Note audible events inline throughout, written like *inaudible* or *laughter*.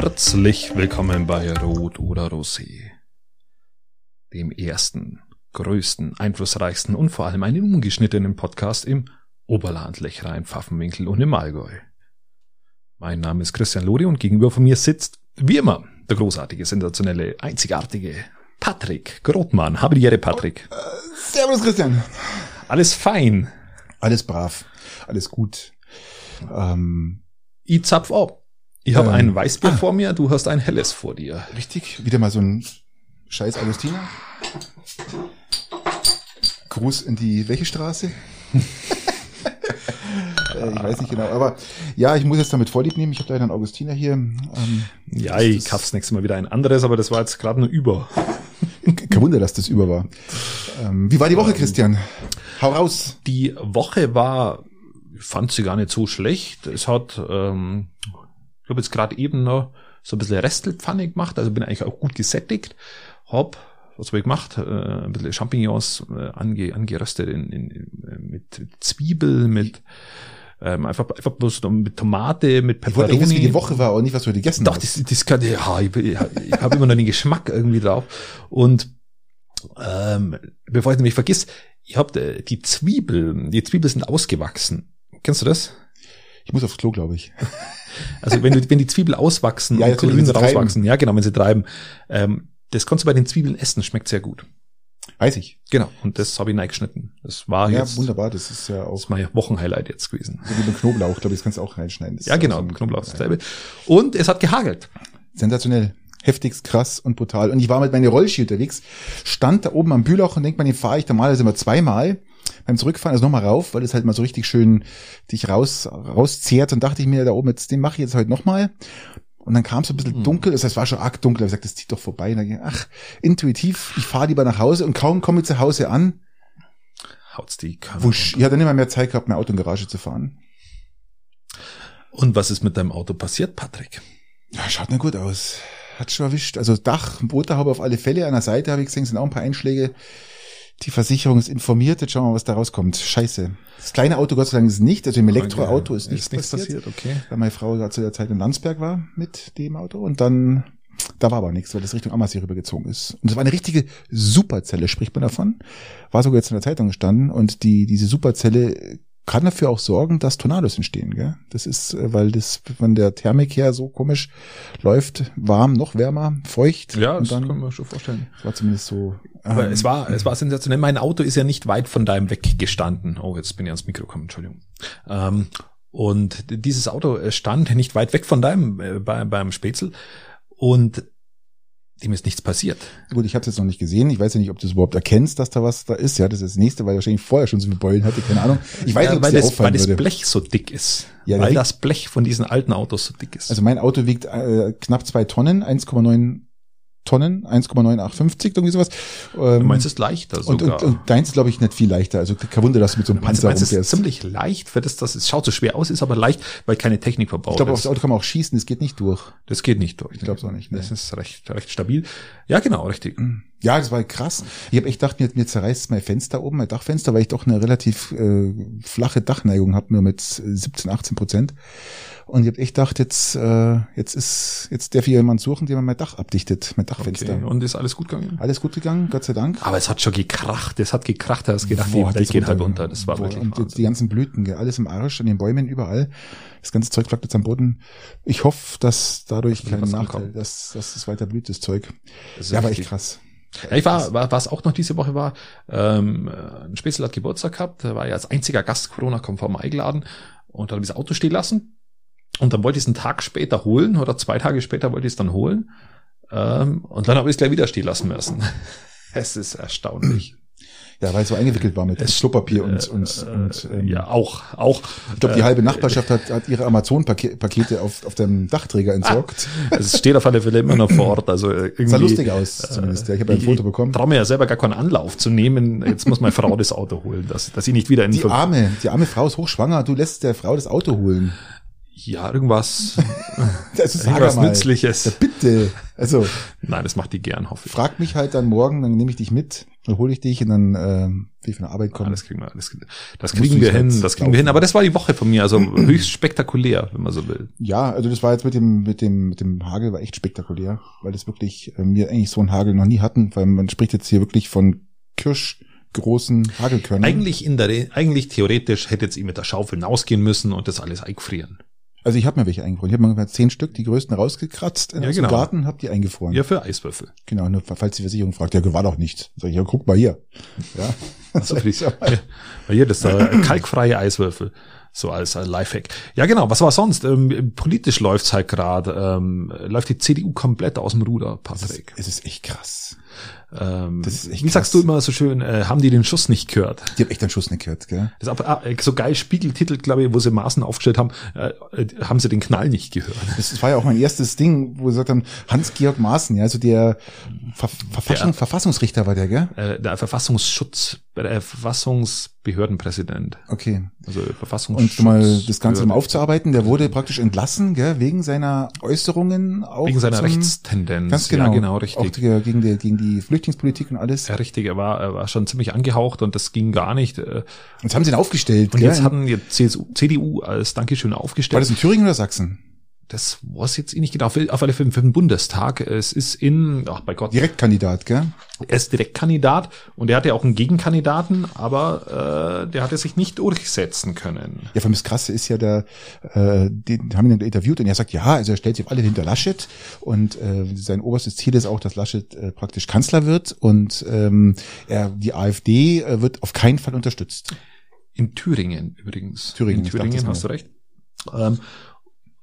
Herzlich willkommen bei Rot oder Rosé, dem ersten, größten, einflussreichsten und vor allem einen ungeschnittenen Podcast im Oberland, Lechrein, Pfaffenwinkel und im Allgäu. Mein Name ist Christian Lodi und gegenüber von mir sitzt, wie immer, der großartige, sensationelle, einzigartige Patrick Grotmann. Habe die Ehre, Patrick. Äh, servus, Christian. Alles fein. Alles brav. Alles gut. Ähm, ich zapf ab. Ich habe ähm, ein Weißbier ah, vor mir, du hast ein helles vor dir. Richtig. Wieder mal so ein scheiß Augustiner. Gruß in die welche Straße? *laughs* Äh, ich weiß nicht genau, aber ja, ich muss jetzt damit Vorlieb nehmen. Ich habe leider einen Augustiner hier. Ähm, ja, ich kauf's nächstes Mal wieder ein anderes, aber das war jetzt gerade nur über. *laughs* Kein Wunder, dass das über war. Ähm, wie war die Woche, ähm, Christian? Hau raus. Die Woche war, ich fand sie gar nicht so schlecht. Es hat, ähm, ich habe jetzt gerade eben noch so ein bisschen Restelpfanne gemacht, also bin eigentlich auch gut gesättigt. Hab was habe ich gemacht? Äh, ein bisschen Champignons äh, ange, angeröstet in, in, mit Zwiebel, mit ähm, einfach, einfach bloß mit Tomate, mit Peperoni. Ich wollte wie die Woche war und nicht, was du gegessen Doch, hast. das, das kann, ja, ich, ich, ich habe immer noch den Geschmack irgendwie drauf. Und ähm, bevor ich nämlich vergiss, ich habe äh, die Zwiebel, die Zwiebeln sind ausgewachsen. Kennst du das? Ich muss aufs Klo, glaube ich. *laughs* Also wenn, du, wenn die Zwiebel auswachsen ja, und grün rauswachsen, ja genau, wenn sie treiben, ähm, das kannst du bei den Zwiebeln essen, schmeckt sehr gut. Weiß ich. Genau. Und das habe ich reingeschnitten. Das war ja, jetzt. Ja, wunderbar. Das ist ja auch. Das ist mein Wochenhighlight jetzt gewesen. So wie beim Knoblauch, glaube ich, das kannst du auch reinschneiden. Ja, genau. So Knoblauch ist dasselbe. Und es hat gehagelt. Sensationell. Heftigst, krass und brutal. Und ich war mit meiner Rollski unterwegs, stand da oben am Bühlauch und denkt man, den fahre ich normalerweise immer zweimal. Beim Zurückfahren also nochmal rauf, weil es halt mal so richtig schön dich raus, rauszehrt und dachte ich mir da oben, jetzt, den mache ich jetzt heute nochmal. Und dann kam es ein bisschen mhm. dunkel, das heißt, es war schon arg dunkel. Ich gesagt, das zieht doch vorbei. Und dann, ging, ach, intuitiv, ich fahre lieber nach Hause und kaum komme ich zu Hause an. Haut's die Kamera wusch, Ich hatte nicht mal mehr Zeit gehabt, mein Auto in Garage zu fahren. Und was ist mit deinem Auto passiert, Patrick? Ja, schaut nicht gut aus. Hat schon erwischt. Also Dach, Motorhaube auf alle Fälle. An der Seite habe ich gesehen, sind auch ein paar Einschläge. Die Versicherung ist informiert, jetzt schauen wir mal, was da rauskommt. Scheiße. Das kleine Auto Gott sei Dank ist nicht, also im Elektroauto ist nichts, ist nichts passiert, passiert, okay. Weil meine Frau da zu der Zeit in Landsberg war mit dem Auto und dann, da war aber nichts, weil das Richtung Ammersee rübergezogen ist. Und es war eine richtige Superzelle, spricht man davon. War sogar jetzt in der Zeitung gestanden und die, diese Superzelle kann dafür auch sorgen, dass Tornados entstehen. Gell? Das ist, äh, weil das von der Thermik her so komisch läuft, warm, noch wärmer, feucht. Ja, das dann, kann man schon vorstellen. Das war zumindest so. Aber ähm, es war, es war sensationell. Mein Auto ist ja nicht weit von deinem weggestanden. Oh, jetzt bin ich ans Mikro gekommen, Entschuldigung. Ähm, und dieses Auto stand nicht weit weg von deinem, äh, bei, beim Spätzl. Und dem ist nichts passiert. Gut, ich habe es jetzt noch nicht gesehen. Ich weiß ja nicht, ob du es überhaupt erkennst, dass da was da ist. Ja, das ist das nächste, weil er wahrscheinlich vorher schon so viele Beulen hatte, keine Ahnung. Ich weiß ja, nicht, weil, das, weil das Blech so dick ist. Ja, weil das Blech von diesen alten Autos so dick ist. Also mein Auto wiegt äh, knapp zwei Tonnen, 1,9 Tonnen, 1,985, irgendwie sowas. Ähm, du meinst es leichter sogar. Und, und, und deins ist, glaube ich, nicht viel leichter. Also kein Wunder, dass du mit so einem Panzer meinst, rumfährst. ist ziemlich leicht, für das, das es schaut so schwer aus, ist aber leicht, weil keine Technik verbaut ich glaub, ist. Ich glaube, aufs Auto kann man auch schießen, das geht nicht durch. Das geht nicht durch. Ich glaube es auch nicht. Ne. Das ist recht, recht stabil. Ja, genau, richtig. Ja, das war krass. Ich habe echt gedacht, mir, mir zerreißt mein Fenster oben, mein Dachfenster, weil ich doch eine relativ äh, flache Dachneigung habe, nur mit 17, 18 Prozent. Und ich habe echt gedacht, jetzt, äh, jetzt ist, jetzt darf ich jemand suchen, der mein Dach abdichtet, mein Dachfenster. Okay. Und ist alles gut gegangen? Alles gut gegangen, Gott sei Dank. Aber es hat schon gekracht, es hat gekracht, da hast gedacht, Boah, die Welt geht halb unter. Das war Boah, wirklich Und Wahnsinn. die ganzen Blüten, alles im Arsch, an den Bäumen, überall. Das ganze Zeug flackt jetzt am Boden. Ich hoffe, dass dadurch kein Nachteil, dass, dass es weiter blüht, das Zeug. Das ja, aber echt krass. Ja, ich war, war, was auch noch diese Woche war, ähm, ein Spätzle hat Geburtstag gehabt, da war ja als einziger Gast Corona-konform eingeladen und hat das Auto stehen lassen und dann wollte ich es einen Tag später holen oder zwei Tage später wollte ich es dann holen. Ähm, und dann habe ich es gleich wieder stehen lassen müssen. *laughs* es ist erstaunlich. *clears throat* Ja, weil es so eingewickelt war mit es, Klopapier und, äh, und, und ähm, ja auch auch. Ich glaube, die halbe Nachbarschaft hat, hat ihre Amazon-Pakete auf, auf dem Dachträger entsorgt. Ah, es steht auf alle Fälle immer noch vor Ort. Also irgendwie, sah lustig aus zumindest. Ja, ich habe ein Foto bekommen. Ich traue mir ja selber gar keinen Anlauf zu nehmen. Jetzt muss meine Frau *laughs* das Auto holen, dass, dass sie nicht wieder in die arme die arme Frau ist hochschwanger. Du lässt der Frau das Auto holen. Ja, irgendwas, *laughs* Also sag irgendwas mal. Nützliches. Bitte. Also Nein, das macht die gern, hoffe ich. frag mich halt dann morgen, dann nehme ich dich mit, dann hole ich dich und dann ähm, will ich von der Arbeit Ah, kommen. das kriegen wir, das, das kriegen wir hin, das kriegen wir hin. Aber das war die Woche von mir, also *clears throat* höchst spektakulär, wenn man so will. Ja, also das war jetzt mit dem mit dem mit dem Hagel war echt spektakulär, weil das wirklich äh, wir eigentlich so einen Hagel noch nie hatten, weil man spricht jetzt hier wirklich von kirschgroßen Hagelkörnern. Eigentlich in der, eigentlich theoretisch hätte jetzt ihm mit der Schaufel hinausgehen müssen und das alles eingefrieren. Also ich habe mir welche eingefroren. Ich habe mir zehn Stück, die größten rausgekratzt in Ja, genau. Garten, habe die eingefroren. Ja, für Eiswürfel. Genau, nur falls die Versicherung fragt, ja, war doch nichts. Sag ich, ja, guck mal hier. Ja. Also für *laughs* die, Ja. hier, das ist der kalkfreie Eiswürfel. So als äh, Lifehack. Ja, genau. Was war sonst? Ähm, politisch läuft's halt gerade. Ähm, läuft die CDU komplett aus dem Ruder, Das ist, Patrick. es ist echt krass. Ähm, wie sagst du immer so schön, äh, haben die den Schuss nicht gehört? Die haben echt einen Schuss nicht gehört, gell? Das ist aber ah, so geil Spiegeltitel, glaube ich, wo sie Maßen aufgestellt haben, äh, äh, haben sie den Knall nicht gehört. Das war ja auch mein erstes Ding, wo sie gesagt haben, Hans-Georg Maaßen, ja, also der Ver Verfassung, Ja. Verfassungsrichter war der, gell? Äh, der Verfassungsschutz, der Verfassungsbehördenpräsident. Okay. Also Verfassungsschutz. Und um mal das Ganze mal aufzuarbeiten, der wurde praktisch entlassen, gell, wegen seiner Äußerungen auch. Wegen seiner Rechtstendenz. Ganz genau. Ja, genau, Auch richtig. die, gegen, die, gegen die Flüchtlingspolitik und alles. Ja, richtig, er war, er war schon ziemlich angehaucht und das ging gar nicht. Äh, Jetzt haben sie ihn aufgestellt, Und gell? jetzt hatten die CSU, CDU als Dankeschön war aufgestellt. das in Thüringen oder Sachsen? Das weiß jetzt eh nicht genau. Auf alle Fälle für den Bundestag. Es ist in, ach bei Gott, Direktkandidat, gell? er ist Direktkandidat und er hatte auch einen Gegenkandidaten, aber äh, der hatte sich nicht durchsetzen können. Ja, vor allem das Krasse ist ja, der, äh, den haben ihn dann interviewt und er sagt, ja, also er stellt sich auf alle hinter Laschet und äh, sein oberstes Ziel ist auch, dass Laschet äh, praktisch Kanzler wird und ähm, er, die AfD äh, wird auf keinen Fall unterstützt. In Thüringen übrigens. Thüringen, In dachte Thüringen hast du recht. Ähm,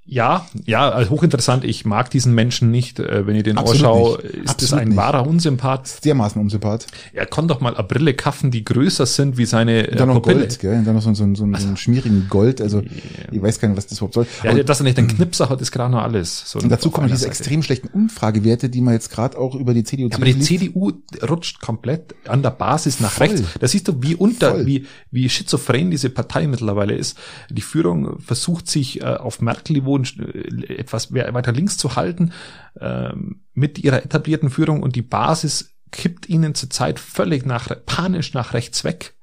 ja, ja, also hochinteressant. Ich mag diesen Menschen nicht. Äh, wenn ich den anschaue, ist das Absolut ein nicht. wahrer Unsympath. Dermaßen unsympath. Er kann doch mal eine Brille kaffen, die größer sind wie seine Und äh, dann noch Pupille. Gold, gell? Und dann noch so, so, so, so einen schmierigen Gold. Also ich weiß gar nicht, was das überhaupt soll. Ja, Aber- dass er nicht einen Knipser hat, ist gerade noch alles. So und dazu kommen diese Seite. extrem schlechten Umfragewerte, die man jetzt gerade auch über die CDU Ja, aber die liest. CDU rutscht komplett an der Basis nach Voll. rechts. Da siehst du, wie unter, Voll. wie, wie schizophren diese Partei mittlerweile ist. Die Führung versucht sich äh, auf Merkel-Niveau äh, etwas we- weiter links zu halten, ähm, mit ihrer etablierten Führung und die Basis kippt ihnen zurzeit völlig nach, panisch nach rechts weg.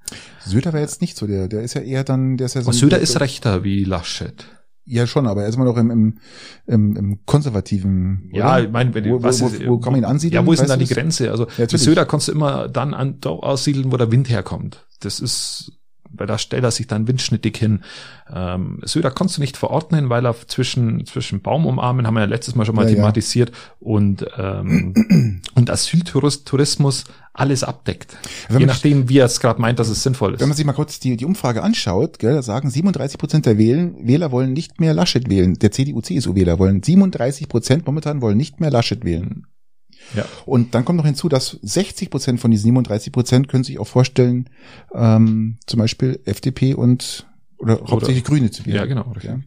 Söder war jetzt nicht so, der, der ist ja eher dann, der ist ja so Söder ist rechter wie Laschet. Ja, schon, aber er ist immer noch im, im, im, im konservativen. Ja, oder? ich meine, wenn du- wo, was wo, ist- wo, wo kann man ihn ansiedeln? Ja, wo ist denn du die? Grenze? Also mit natürlich. Söder kannst du immer dann an, da aussiedeln, wo der Wind herkommt. Das ist, weil da stellt er sich dann windschnittig hin. Ähm, Söder kannst du nicht verordnen, weil er zwischen, zwischen Baumumarmen, haben wir ja letztes Mal schon mal Ja, ja. thematisiert, und, ähm, *clears throat* und Asyltourismus alles abdeckt. Wenn Je nachdem, wie er es gerade meint, dass es sinnvoll ist. Wenn man sich mal kurz die, die Umfrage anschaut, gell, da sagen 37 Prozent der Wählen, Wähler wollen nicht mehr Laschet wählen. Der CDU-CSU-Wähler wollen 37 Prozent momentan wollen nicht mehr Laschet wählen. Ja. Und dann kommt noch hinzu, dass 60 Prozent von diesen 37 Prozent können sich auch vorstellen, ähm, zum Beispiel FDP und oder, hauptsächlich Grüne zu wählen. Ja, genau. Ja.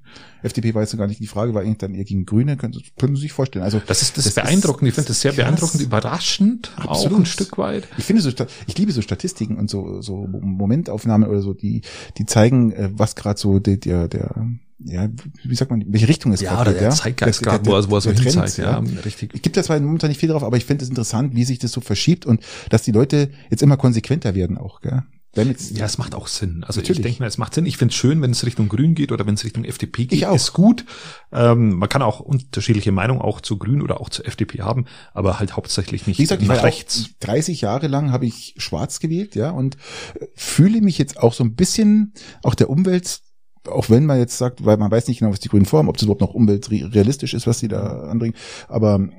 FDP war jetzt gar nicht die Frage, war eigentlich dann eher gegen Grüne, können, können Sie sich vorstellen. Also Das ist das, Das ist beeindruckend. ich finde das sehr krass. beeindruckend, überraschend, auch Absolut. ein Stück weit. Ich finde so, ich liebe so Statistiken und so, so Momentaufnahmen oder so, die, die zeigen, äh, was gerade so der, der, der, ja, wie sagt man, welche Richtung es Ja, gerade geht, der ja? Zeitgeist Der- gerade, der- wo wo er so hinzeigt. Ja, richtig. Ich gebe da zwar momentan nicht viel drauf, aber ich finde es interessant, wie sich das so verschiebt und dass die Leute jetzt immer konsequenter werden auch, gell? Ja, es macht auch Sinn. Also Natürlich. ich denke mir, es macht Sinn. Ich finde es schön, wenn es Richtung Grün geht oder wenn es Richtung FDP geht. Ich auch. Ist gut. Ähm, man kann auch unterschiedliche Meinungen auch zu Grün oder auch zu FDP haben, aber halt hauptsächlich nicht Wie gesagt, ich nach war ja rechts. auch 30 Jahre lang habe ich schwarz gewählt, ja, und äh, fühle mich jetzt auch so ein bisschen auch der Umwelt, auch wenn man jetzt sagt, weil man weiß nicht genau, was die Grünen vorhaben, ob es überhaupt noch umweltrealistisch ist, was sie da anbringen, aber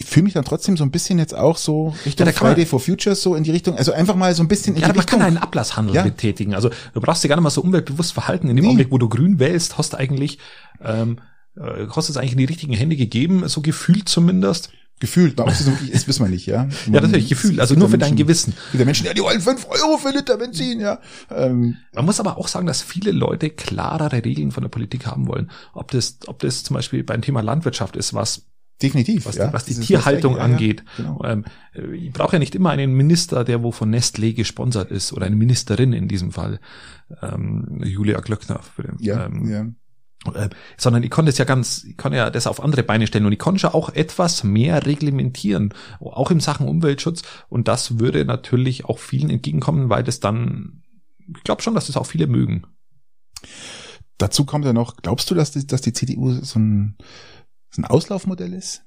ich fühle mich dann trotzdem so ein bisschen jetzt auch so Richtung Ja, man- Friday for Futures so in die Richtung, also einfach mal so ein bisschen in Ja, die man Richtung. kann einen Ablasshandel Ja. betätigen. Also du brauchst dir gar nicht mal so umweltbewusst verhalten. In dem Nee. Augenblick, wo du Grün wählst, hast du eigentlich, ähm, äh, hast du es eigentlich in die richtigen Hände gegeben, so gefühlt zumindest. Gefühlt, ob es so ist, wissen wir nicht, ja. *laughs* Ja, natürlich, Gefühl, also nur für dein Menschen- Gewissen. es gibt ja Menschen, ja, die wollen fünf Euro für Liter Benzin, ja. Ähm, Man muss aber auch sagen, dass viele Leute klarere Regeln von der Politik haben wollen. Ob das, ob das zum Beispiel beim Thema Landwirtschaft ist, was definitiv, was, ja. die, was die Tierhaltung Gleiche, angeht. Ja, ja, genau. Ähm, äh, ich brauche ja nicht immer einen Minister, der wo von Nestlé gesponsert ist oder eine Ministerin in diesem Fall. Ähm, Julia Glöckner. Für den, Ja, ähm, ja. Äh, sondern ich konnte es ja ganz, ich konnte ja das auf andere Beine stellen und ich konnte ja auch etwas mehr reglementieren, auch in Sachen Umweltschutz und das würde natürlich auch vielen entgegenkommen, weil das dann, ich glaube schon, dass das auch viele mögen. Dazu kommt ja noch, glaubst du, dass die, dass die CDU so ein, so ein Auslaufmodell ist?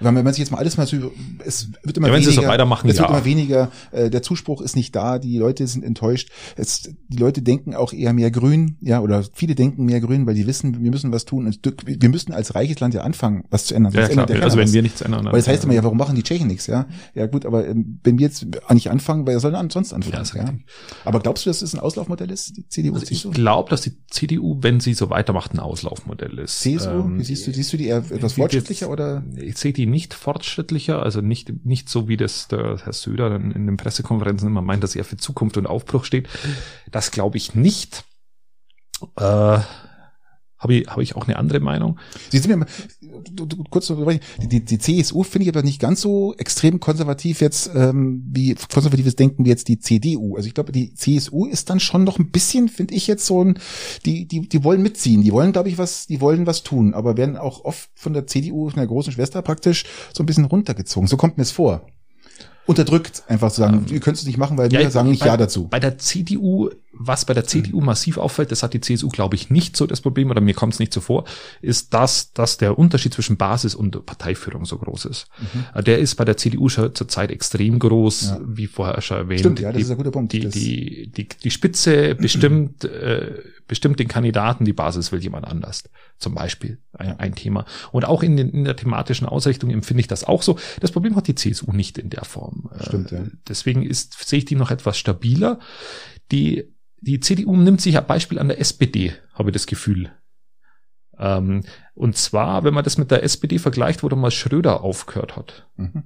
Wenn man sich jetzt mal alles mal so, es wird immer ja, wenn weniger, sie so weitermachen, es ja. wird immer weniger, äh, der Zuspruch ist nicht da, die Leute sind enttäuscht. Es, die Leute denken auch eher mehr grün, ja, oder viele denken mehr grün, weil die wissen, wir müssen was tun. Und wir müssen als reiches Land ja anfangen, was zu ändern. Ja, klar. ändert Also wenn was. wir nichts ändern. Weil das heißt immer, ja, warum machen die Tschechen nichts, ja? Ja gut, aber ähm, wenn wir jetzt nicht anfangen, wer soll denn sonst anfangen? Ja, Ja. Aber glaubst du, dass es ein Auslaufmodell ist, die CDU? Also ich glaube, dass die CDU, wenn sie so weitermacht, ein Auslaufmodell ist. CSU? Ähm, siehst du, siehst du die eher etwas die- fortschrittlicher oder? Ich sehe die nicht fortschrittlicher, also nicht, nicht so wie das der Herr Söder dann in den Pressekonferenzen immer meint, dass er für Zukunft und Aufbruch steht. Das glaube ich nicht. Äh, habe ich, habe ich auch eine andere Meinung. Sie sind mir du, du, kurz die, die, die CSU finde ich aber nicht ganz so extrem konservativ jetzt ähm, wie konservatives Denken wie jetzt die CDU. Also ich glaube, die CSU ist dann schon noch ein bisschen, finde ich jetzt so ein, die die die wollen mitziehen, die wollen glaube ich was, die wollen was tun, aber werden auch oft von der CDU, von der großen Schwester praktisch so ein bisschen runtergezogen. So kommt mir es vor. Unterdrückt, einfach zu sagen, ihr könnt es nicht machen, weil wir Ja, sagen nicht bei- ja dazu. Bei der CDU, was bei der CDU massiv auffällt, das hat die CSU, glaube ich, nicht so das Problem, oder mir kommt es nicht so vor, ist das, dass der Unterschied zwischen Basis und Parteiführung so groß ist. Äh, Der ist bei der CDU schon zurzeit extrem groß, Ja. wie vorher schon erwähnt. Stimmt, ja, das die, ist ein guter Punkt. Die, die, die, die Spitze bestimmt, *clears throat* äh, bestimmt den Kandidaten, die Basis will jemand anders. Zum Beispiel ein, ein Thema. Und auch in, den, in der thematischen Ausrichtung empfinde ich das auch so. Das Problem hat die CSU nicht in der Form. Äh, Stimmt, ja. Deswegen ist, sehe ich die noch etwas stabiler. Die, die CDU nimmt sich ein Beispiel an der SPD, habe ich das Gefühl. Ähm, und zwar, wenn man das mit der SPD vergleicht, wo damals Schröder aufgehört hat. Mhm.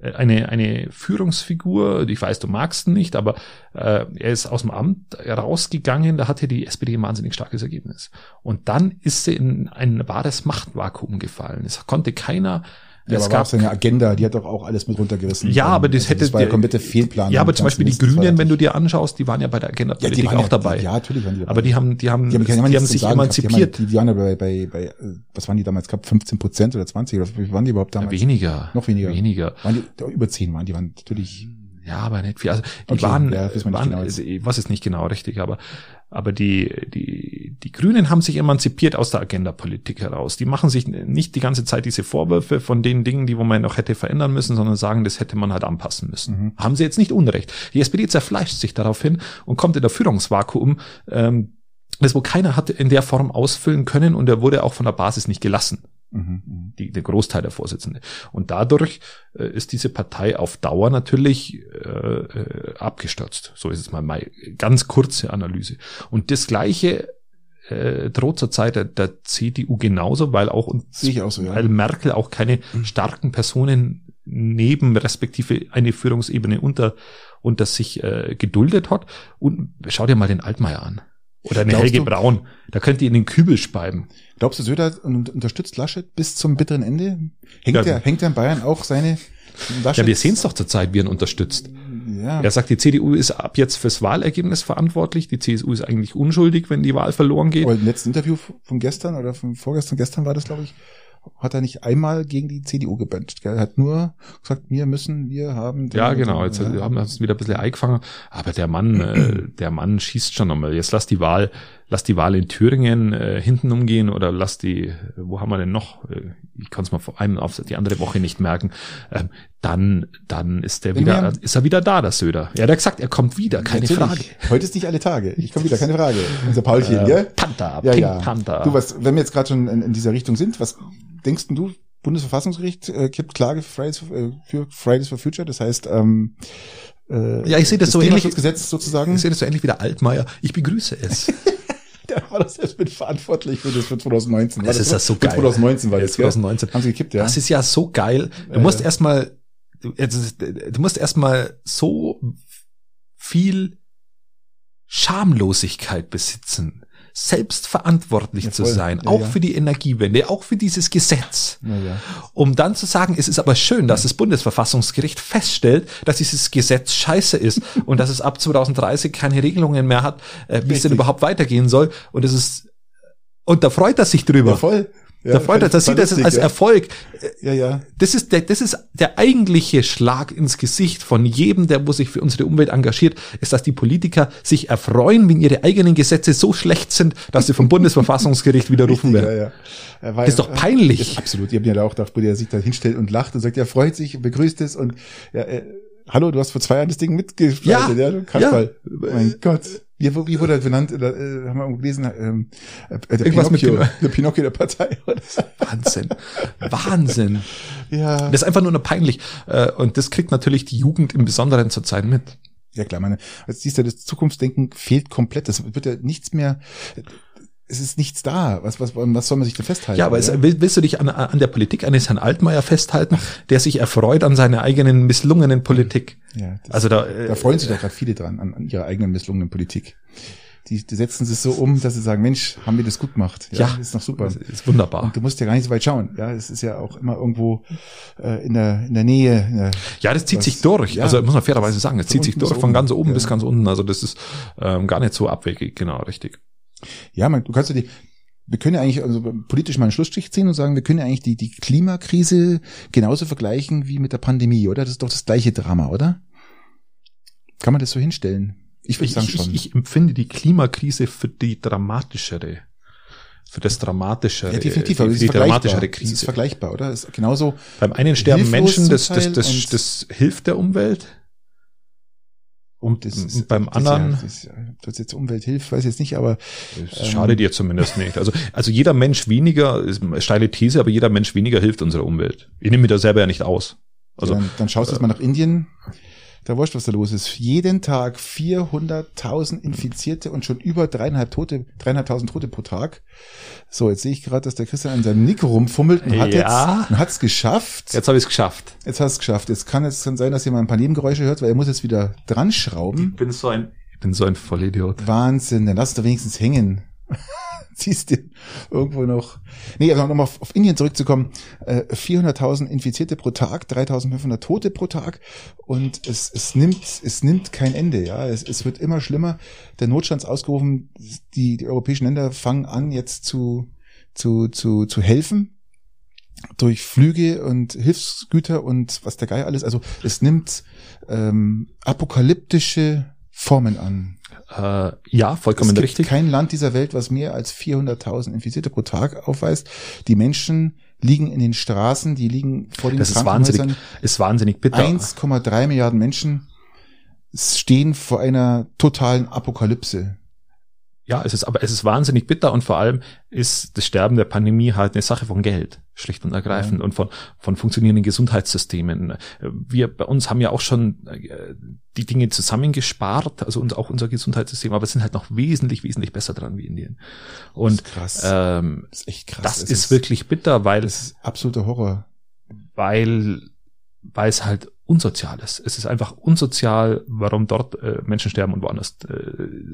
Äh, Eine, eine Führungsfigur, ich weiß, du magst ihn nicht, aber äh, er ist aus dem Amt rausgegangen, da hatte die SPD ein wahnsinnig starkes Ergebnis. Und dann ist sie in ein wahres Machtvakuum gefallen. Es konnte keiner, Ja, es aber gab gab seine Agenda, die hat doch auch alles mit runtergerissen. Ja, aber das Also hätte das war ja komplette Fehlplan. Ja, aber zum Beispiel die Grünen, wenn du dir anschaust, die waren ja bei der Agenda ja, die waren auch ja, dabei. Ja, natürlich waren die dabei. aber die haben, die haben, die haben, die die haben, nichts zu sich emanzipiert. Die, haben, die waren ja bei, bei, bei, was waren die damals gehabt? 15 Prozent oder 20 oder waren die überhaupt damals? weniger. Noch weniger. Weniger. Waren die, über 10 waren die, waren natürlich, Ja, aber nicht viel. Also die Okay, waren, ja, waren genau. also, ich weiß es nicht genau richtig, aber aber die die die Grünen haben sich emanzipiert aus der Agenda-Politik heraus. Die machen sich nicht die ganze Zeit diese Vorwürfe von den Dingen, die wo man noch hätte verändern müssen, sondern sagen, das hätte man halt anpassen müssen. Mhm. Haben sie jetzt nicht Unrecht. Die SPD zerfleischt sich daraufhin und kommt in der Führungsvakuum. Ähm, das, wo keiner hat in der Form ausfüllen können und er wurde auch von der Basis nicht gelassen mhm, mhm. die, der Großteil der Vorsitzende. Und dadurch äh, ist diese Partei auf Dauer natürlich äh, abgestürzt. So ist es mal meine ganz kurze Analyse. Und das Gleiche äh, droht zurzeit der, der CDU genauso, weil auch uns, auch so, ja. weil Merkel auch keine starken Personen neben respektive eine Führungsebene unter unter sich äh, geduldet hat. Und schau dir mal den Altmaier an. Oder eine Glaubst Helge du- Braun. Da könnt ihr in den Kübel speiben. Glaubst du, Söder un- unterstützt Laschet bis zum bitteren Ende? Hängt Ja. der, hängt der in Bayern auch seine Laschet? Ja, wir sehen es doch zurzeit, wie er ihn unterstützt. Ja, Er sagt, die CDU ist ab jetzt fürs Wahlergebnis verantwortlich. Die CSU ist eigentlich unschuldig, wenn die Wahl verloren geht. im letzten Interview von gestern oder von vorgestern, gestern war das, glaube ich, hat er nicht einmal gegen die CDU gebannt. Er hat nur gesagt, wir müssen, wir haben. Ja, genau. Jetzt Ja. haben wir uns wieder ein bisschen eingefangen. Aber der Mann, äh, der Mann schießt schon nochmal. Jetzt lass die Wahl, lass die Wahl in Thüringen äh, hinten umgehen oder lass die, wo haben wir denn noch? Äh, Ich kann es mal vor einem auf die andere Woche nicht merken. Ähm, dann, dann ist der Wenn wieder, wir- ist er wieder da, der Söder. Ja, der hat gesagt, er kommt wieder, keine. Frage. Heute ist nicht alle Tage. Ich komme wieder, keine Frage. Unser Paulchen, Äh, gell? Panther, Ja, Pink ja. Panther. Du, was, wenn wir jetzt gerade schon in, in dieser Richtung sind, was denkst denn du? Bundesverfassungsgericht äh, gibt Klage für Fridays, äh, für Fridays for Future. Das heißt, ähm, äh, Ja, ich sehe das so ähnlich- Klimaschutzgesetz sozusagen. Ich sehe das so ähnlich wie der Altmaier. Ich begrüße es. *laughs* *laughs* Der war das selbst mit verantwortlich für das für 2019. War Das ist ja so Für geil. 2019 war das, gell? 2019. Haben sie gekippt, ja? Das ist ja so geil. Du Äh. musst erstmal, du musst erstmal so viel Schamlosigkeit besitzen, selbstverantwortlich Ja, zu sein, Ja, auch ja. für die Energiewende, auch für dieses Gesetz. Um dann zu sagen, es ist aber schön, dass das Bundesverfassungsgericht feststellt, dass dieses Gesetz scheiße ist *laughs* und dass es ab 2030 keine Regelungen mehr hat, äh, wie es denn überhaupt weitergehen soll. Und es ist Und da freut er sich drüber. Ja, voll. Ja, da freut er, das sieht er als ja. Erfolg. Ja, ja. Das ist der, das ist der eigentliche Schlag ins Gesicht von jedem, der wo sich für unsere Umwelt engagiert, ist, dass die Politiker sich erfreuen, wenn ihre eigenen Gesetze so schlecht sind, dass sie vom *laughs* Bundesverfassungsgericht widerrufen Ja, werden. ja. Er war Das ist ja- doch peinlich. Ist absolut. Ich habe ja auch gedacht, wo der sich da hinstellt und lacht und sagt, er freut sich begrüßt es und ja, äh, hallo, du hast vor zwei Jahren das Ding mitgestaltet, Ja, ja, du Kasperl. ja. Mein Gott. Wie, wie wurde er benannt? Oder, äh, haben wir irgendwo gelesen? Ähm, äh, der Irgendwas mit Pinocchio, Pino- der Pinocchio der Partei. *laughs* Oder? Wahnsinn. Wahnsinn. ja. Das ist einfach nur noch peinlich. Äh, Und das kriegt natürlich die Jugend im Besonderen zurzeit mit. Ja klar, meine, jetzt siehst du, das Zukunftsdenken fehlt komplett. Das wird ja nichts mehr, es ist nichts da. Was, was, was soll man sich da festhalten? Ja, aber es, willst du dich an, an der Politik eines Herrn Altmaier festhalten, der sich erfreut an seiner eigenen misslungenen Politik? ja, das, Also da, äh, da freuen sich doch gerade viele dran, an, an ihrer eigenen misslungenen Politik. Die, die setzen sich so um, dass sie sagen, Mensch, haben wir das gut gemacht. ja, das ist noch super. Ist wunderbar. Und du musst ja gar nicht so weit schauen. Ja, es ist ja auch immer irgendwo äh, in der in der Nähe. In der, Ja, das zieht Das- sich durch. ja. also muss man fairerweise sagen, es zieht sich durch von ganz oben Ja. bis ganz unten. Also das ist ähm, gar nicht so abwegig, genau, richtig. Ja, man, du kannst ja die wir können ja eigentlich also politisch mal einen Schlussstrich ziehen und sagen, wir können ja eigentlich die, die Klimakrise genauso vergleichen wie mit der Pandemie, oder? Das ist doch das gleiche Drama, oder? Kann man das so hinstellen? Ich würde sagen schon. ich, ich empfinde die Klimakrise für die dramatischere, für das dramatischere, ja, definitiv, für aber die ist vergleichbar. dramatischere Es ist Krise. vergleichbar, oder? Es ist genauso Beim einen sterben Menschen, das, das, das, das hilft der Umwelt. Und das Und beim das anderen- ja, das, das jetzt Umwelt hilft, weiß ich jetzt nicht, aber Das Ähm, schadet dir zumindest nicht. Also, also jeder Mensch weniger, ist eine steile These, aber jeder Mensch weniger hilft unserer Umwelt. Ich nehme mir da selber ja nicht aus. Also, dann, dann schaust du jetzt mal nach Indien. Da wurscht, was da los ist. Jeden Tag 400.000 Infizierte und schon über dreieinhalb Tote, dreieinhalbtausend Tote pro Tag. So, jetzt sehe ich gerade, dass der Christian an seinem Nico rumfummelt und hat Ja. jetzt, und hat's geschafft. jetzt habe ich es geschafft. Jetzt hast du es geschafft. Jetzt kann es kann sein, dass ihr mal ein paar Nebengeräusche hört, weil er muss jetzt wieder dran schrauben. Ich bin so ein, ich bin so ein Vollidiot. Wahnsinn, dann lass es doch wenigstens hängen. Siehst du irgendwo noch. Nee, also nochmal auf, auf Indien zurückzukommen. Äh, 400.000 Infizierte pro Tag, 3.500 Tote pro Tag und es, es nimmt es nimmt kein Ende. Ja, es, es wird immer schlimmer. Der Notstand ist ausgerufen. Die, die europäischen Länder fangen an jetzt zu zu zu zu helfen durch Flüge und Hilfsgüter und was der Geier alles. Also es nimmt ähm, apokalyptische Formen an. Äh, ja, vollkommen es gibt richtig. kein Land dieser Welt, was mehr als 400.000 Infizierte pro Tag aufweist. Die Menschen liegen in den Straßen, die liegen vor den Das ist Krankenhäusern. wahnsinnig, ist wahnsinnig bitter. 1,3 Milliarden Menschen stehen vor einer totalen Apokalypse. Ja, es ist, aber es ist wahnsinnig bitter und vor allem ist das Sterben der Pandemie halt eine Sache von Geld, schlicht und ergreifend, Ja. und von, von funktionierenden Gesundheitssystemen. Wir bei uns haben ja auch schon äh, die Dinge zusammengespart, also uns, auch unser Gesundheitssystem, aber sind halt noch wesentlich, wesentlich besser dran wie Indien. Und Das ist krass. ähm, das ist echt krass. das Es ist wirklich bitter, weil ist absoluter Horror. weil weil es halt unsozial ist. Es ist einfach unsozial, warum dort äh, Menschen sterben und woanders äh,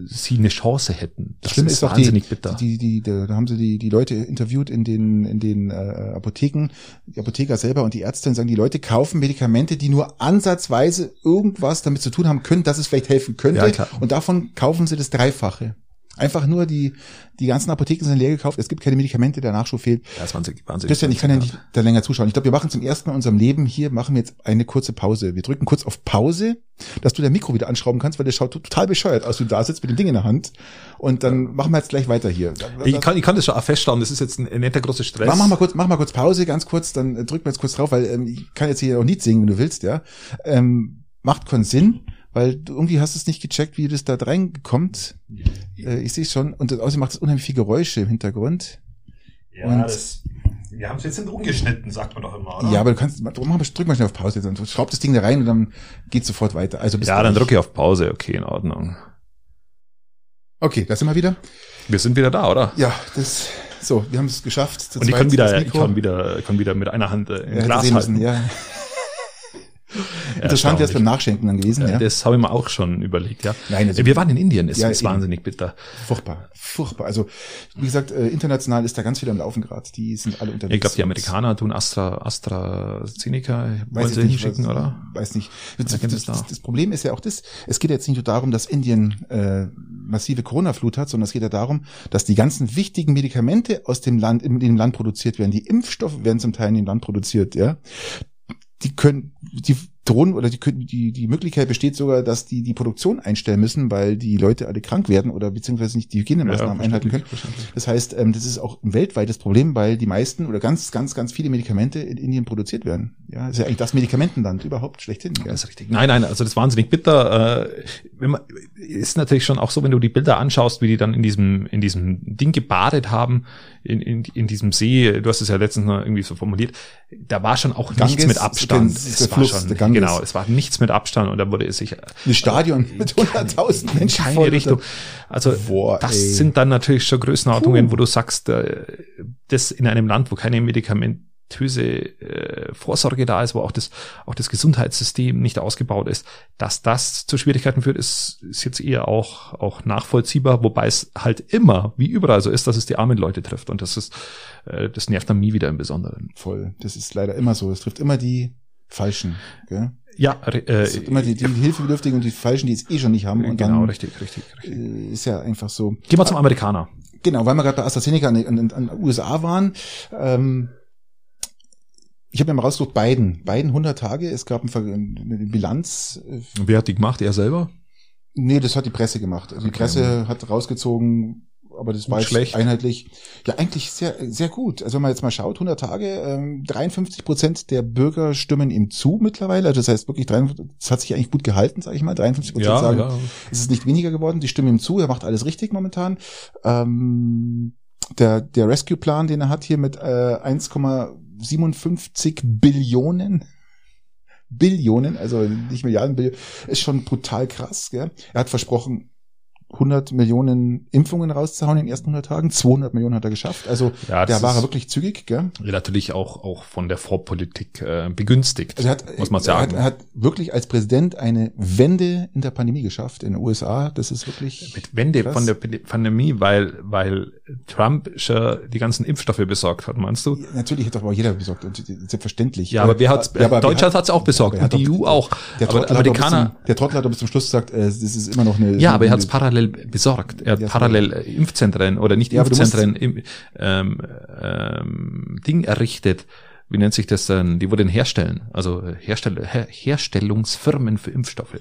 sie eine Chance hätten. Das Schlimme ist die, wahnsinnig bitter. die, die, die, da haben sie die, die Leute interviewt in den, in den äh, Apotheken, die Apotheker selber und die Ärzte sagen, die Leute kaufen Medikamente, die nur ansatzweise irgendwas damit zu tun haben können, dass es vielleicht helfen könnte. Ja, und davon kaufen sie das Dreifache. Einfach nur die, die ganzen Apotheken sind leer gekauft, es gibt keine Medikamente, der Nachschub fehlt. Ja, das ist wahnsinnig, wahnsinnig. Christian, ich kann ja nicht da länger zuschauen. Ich glaube, wir machen zum ersten Mal in unserem Leben hier, machen wir jetzt eine kurze Pause. Wir drücken kurz auf Pause, dass du dein Mikro wieder anschrauben kannst, weil der schaut total bescheuert aus. Du da sitzt mit dem Ding in der Hand. Und dann machen wir jetzt gleich weiter hier. Ich kann, ich kann das schon auch feststellen, das ist jetzt ein, ein netter großer Stress. Mach, mach mal kurz, mach mal kurz Pause, ganz kurz, dann drücken wir jetzt kurz drauf, weil ähm, ich kann jetzt hier auch Lied singen, wenn du willst, ja. Ähm, macht keinen Sinn, weil du irgendwie hast es nicht gecheckt, wie das da reinkommt. Äh, ich sehe schon. Und außerdem macht es unheimlich viel Geräusche im Hintergrund. Ja, Und- das, wir haben es jetzt umgeschnitten, sagt man doch immer, oder? Ja, aber du kannst, mal, drück mal schnell auf Pause jetzt und schraub das Ding da rein und dann geht's sofort weiter. Also ja, dann drücke ich auf Pause. Okay, in Ordnung. Okay, da sind wir wieder. Wir sind wieder da, oder? Ja, das, so, wir haben es geschafft. Und ich kann wieder, ich kann wieder, kann wieder mit einer Hand äh, Ja, ein hätte Glas halten. müssen, ja. Interessant wäre es beim Nachschenken dann gewesen. Ja, Das habe ich mir auch schon überlegt, ja. Nein, also- wir waren in Indien, es Ja, ist eben. wahnsinnig bitter. Furchtbar, furchtbar. Also wie gesagt, äh, international ist da ganz viel am Laufen gerade. Die sind alle unterwegs. Ich glaube, die Amerikaner tun Astra, AstraZeneca, wollen Weiß sie ich nicht, hinschicken, weiß, oder? Weiß nicht. Das, das, das, das Problem ist ja auch das, es geht jetzt nicht nur darum, dass Indien äh, massive Corona-Flut hat, sondern es geht ja darum, dass die ganzen wichtigen Medikamente aus dem Land, in dem Land produziert werden. Die Impfstoffe werden zum Teil in dem Land produziert, ja. Die können, die drohen oder die, können- die, die Möglichkeit besteht sogar, dass die die Produktion einstellen müssen, weil die Leute alle krank werden oder beziehungsweise nicht die Hygienemaßnahmen einhalten können. Das heißt, ähm, das ist auch ein weltweites Problem, weil die meisten oder ganz, ganz, ganz viele Medikamente in Indien produziert werden. Ja, ist ja eigentlich das Medikamentenland überhaupt schlechthin. Ja, ist richtig. Nein, nein, also das ist wahnsinnig bitter. Äh, wenn man, ist natürlich schon auch so, wenn du die Bilder anschaust, wie die dann in diesem, in diesem Ding gebadet haben, in, in, in diesem See, du hast es ja letztens noch irgendwie so formuliert, da war schon auch Ganges, nichts mit Abstand. ist Es der war Fluss, schon, der genau, es war nichts mit Abstand und da wurde es sich Ein Stadion mit 100.000 Menschen keine voll. Richtung. Also Boah, das ey. sind dann natürlich schon Größenordnungen, wo du sagst, äh, das in einem Land, wo keine medikamentöse äh, Vorsorge da ist, wo auch das auch das Gesundheitssystem nicht ausgebaut ist, dass das zu Schwierigkeiten führt, ist, ist jetzt eher auch auch nachvollziehbar, wobei es halt immer wie überall so ist, dass es die armen Leute trifft und das ist äh, das nervt dann nie wieder im Besonderen. Voll. Das ist leider immer so. Es trifft immer die Falschen. Gell? Ja, äh, immer die, die Hilfebedürftigen und die Falschen, die es eh schon nicht haben. Und genau, dann richtig, richtig, richtig. äh, ist ja einfach so. Gehen wir zum Amerikaner. Genau, weil wir gerade bei AstraZeneca an, an, an USA waren. Ähm, ich habe mir mal rausgesucht, Biden. Biden 100 Tage. Es gab eine Bilanz. äh, Wer hat die gemacht? Er selber? Nee, das hat die Presse gemacht. Also die Okay. Presse hat rausgezogen, aber das war schlecht? einheitlich. Ja, eigentlich sehr, sehr gut. Also wenn man jetzt mal schaut, 100 Tage, ähm, 53 Prozent der Bürger stimmen ihm zu mittlerweile. Also das heißt wirklich, 53 das hat sich eigentlich gut gehalten, sage ich mal. 53 Prozent sagen, es ist nicht weniger geworden. Die stimmen ihm zu. Er macht alles richtig momentan. Ähm, der, der Rescue-Plan, den er hat hier mit äh, 1,57 Billionen *laughs* Billionen, also nicht Milliarden, Billionen, ist schon brutal krass. Gell? Er hat versprochen, 100 Millionen Impfungen rauszuhauen in den ersten 100 Tagen. 200 Millionen hat er geschafft. Also Ja, der war er wirklich zügig. Gell? natürlich auch, auch von der Vorpolitik äh, begünstigt, Also er hat, muss man hat, sagen. er hat wirklich als Präsident eine Wende in der Pandemie geschafft in den USA. Das ist wirklich Mit Wende krass. von der Pandemie, weil, weil Trump schon die ganzen Impfstoffe besorgt hat, meinst du? Natürlich hat doch aber jeder besorgt und selbstverständlich. Ja, aber wer hat's, Ja, aber Deutschland hat- hat's auch besorgt aber und hat die EU auch. Der aber Trottel, hat bis Amerikaner, zum, der Trottel hat bis zum Schluss gesagt, äh, das ist immer noch eine. ja, aber er eine- hat's parallel besorgt. Er hat Ja, parallel äh, Impfzentren oder nicht Ja, Impfzentren, im, ähm, ähm, Ding errichtet. Wie nennt sich das dann? Die wurden herstellen, also äh, Herstell Her Herstellungsfirmen für Impfstoffe.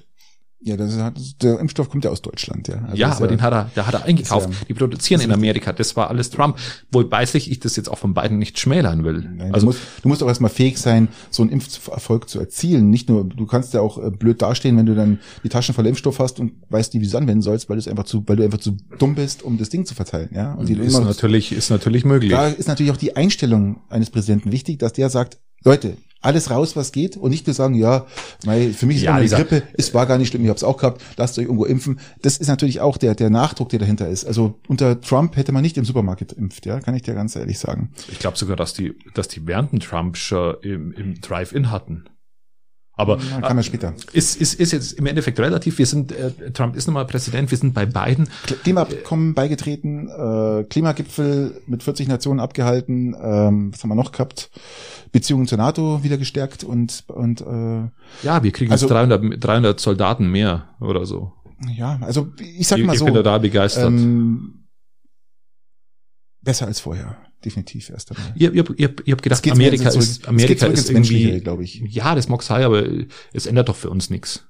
Ja, das hat, der Impfstoff kommt ja aus Deutschland, ja. Also ja, ist aber den hat er, der hat er eingekauft. ist ja- die produzieren in Amerika. Das war alles Trump. Wobei sich ich das jetzt auch von beiden nicht schmälern will. Nein, also du, musst, du musst auch erstmal fähig sein, so einen Impferfolg zu erzielen. Nicht nur, du kannst ja auch äh, blöd dastehen, wenn du dann die Taschen voller Impfstoff hast und weißt nicht, wie du es anwenden sollst, weil du es einfach zu, weil du einfach zu dumm bist, um das Ding zu verteilen, ja. Und die ist immer- natürlich, ist natürlich möglich. da ist natürlich auch die Einstellung eines Präsidenten wichtig, dass der sagt, Leute, alles raus, was geht und nicht nur sagen, ja, mei, für mich ist Ja, immer eine Grippe, es war gar nicht schlimm, ich habe es auch gehabt, lasst euch irgendwo impfen. Das ist natürlich auch der, der Nachdruck, der dahinter ist. Also unter Trump hätte man nicht im Supermarkt impft, ja, kann ich dir ganz ehrlich sagen. Ich glaube sogar, dass die, dass die während Trump schon im, im Drive-In hatten. Aber Ja, kann man später. ist, ist, ist jetzt im Endeffekt relativ. Wir sind, äh, Trump ist nochmal Präsident, wir sind bei beiden. Klimaabkommen beigetreten, äh, Klimagipfel mit 40 Nationen abgehalten, ähm, was haben wir noch gehabt? Beziehungen zur NATO wieder gestärkt und, und äh, Ja, wir kriegen Also- jetzt 300, 300 Soldaten mehr oder so. ja, also ich sag ich, mal ich so. bin total begeistert. Ähm, besser als vorher, definitiv erst einmal. ihr, ihr, ihr, ihr habt gedacht, Amerika ist, Amerika ist irgendwie, glaube ich. ja, das mag sein, aber es ändert doch für uns nichts.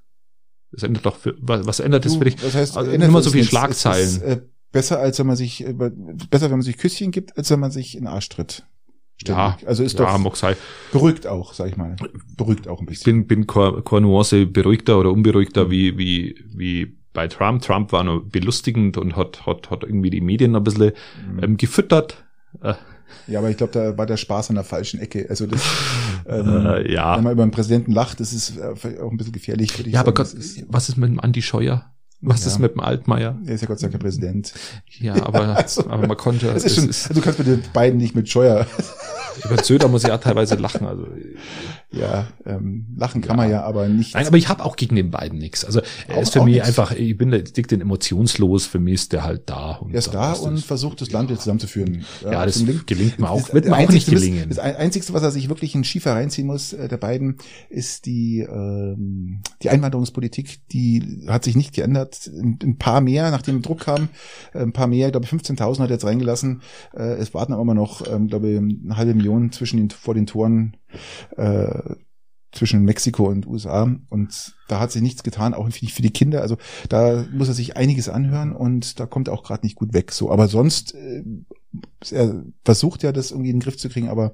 Es ändert doch für, was, was ändert das Du, für dich? das heißt, Also, ändert immer so viel. Schlagzeilen. Es ist, äh, besser als wenn man sich, äh, besser wenn man sich Küsschen gibt, als wenn man sich in den Arsch tritt. Ja, Ständig. also ist ja, doch mag sein. beruhigt auch, sag ich mal. Beruhigt auch ein Ich bisschen. bin, bin keine, keine Nuance beruhigter oder unberuhigter wie, wie, wie bei Trump. Trump war nur belustigend und hat, hat, hat irgendwie die Medien ein bisschen Mhm. ähm, gefüttert. Äh, Ja, aber ich glaube, da war der Spaß an der falschen Ecke. Also das, ähm, äh, ja. wenn man über einen Präsidenten lacht, das ist äh, vielleicht auch ein bisschen gefährlich. Ja, aber sagen. Gott, Das ist, was ist mit dem Andi Scheuer? Was Ja. ist mit dem Altmaier? er ist ja Gott sei Dank kein Präsident. Ja, aber, *laughs* Also, aber man konnte. Das ist schon, also du kannst mit den beiden nicht mit Scheuer. Über Söder muss ich ja teilweise lachen. Also Ja, ähm, lachen kann man ja, aber nicht. Nein, aber ich habe auch gegen den beiden nichts. Also er Auch- ist für mich nix. einfach, ich bin da dick den emotionslos, für mich ist der halt da. Und er ist da das und versucht das Land wieder zusammenzuführen. Ja, das zum Link- gelingt mir auch. Das- Wird mir auch nicht gelingen. Das ein- Einzigste, was er sich wirklich in Schiefer reinziehen muss, äh, der beiden, ist die, ähm, die Einwanderungspolitik. Die hat sich nicht geändert. Ein, paar mehr, nachdem Druck kam, äh, ein paar mehr, ich glaube 15.000 hat er jetzt reingelassen. Äh, es warten aber immer noch, ähm, glaube ich, eine halbe Million zwischen den, vor den Toren äh, zwischen Mexiko und USA und da hat sich nichts getan, auch nicht für die Kinder. Also da muss er sich einiges anhören und da kommt er auch gerade nicht gut weg. So, aber sonst äh, er versucht ja, das irgendwie in den Griff zu kriegen, aber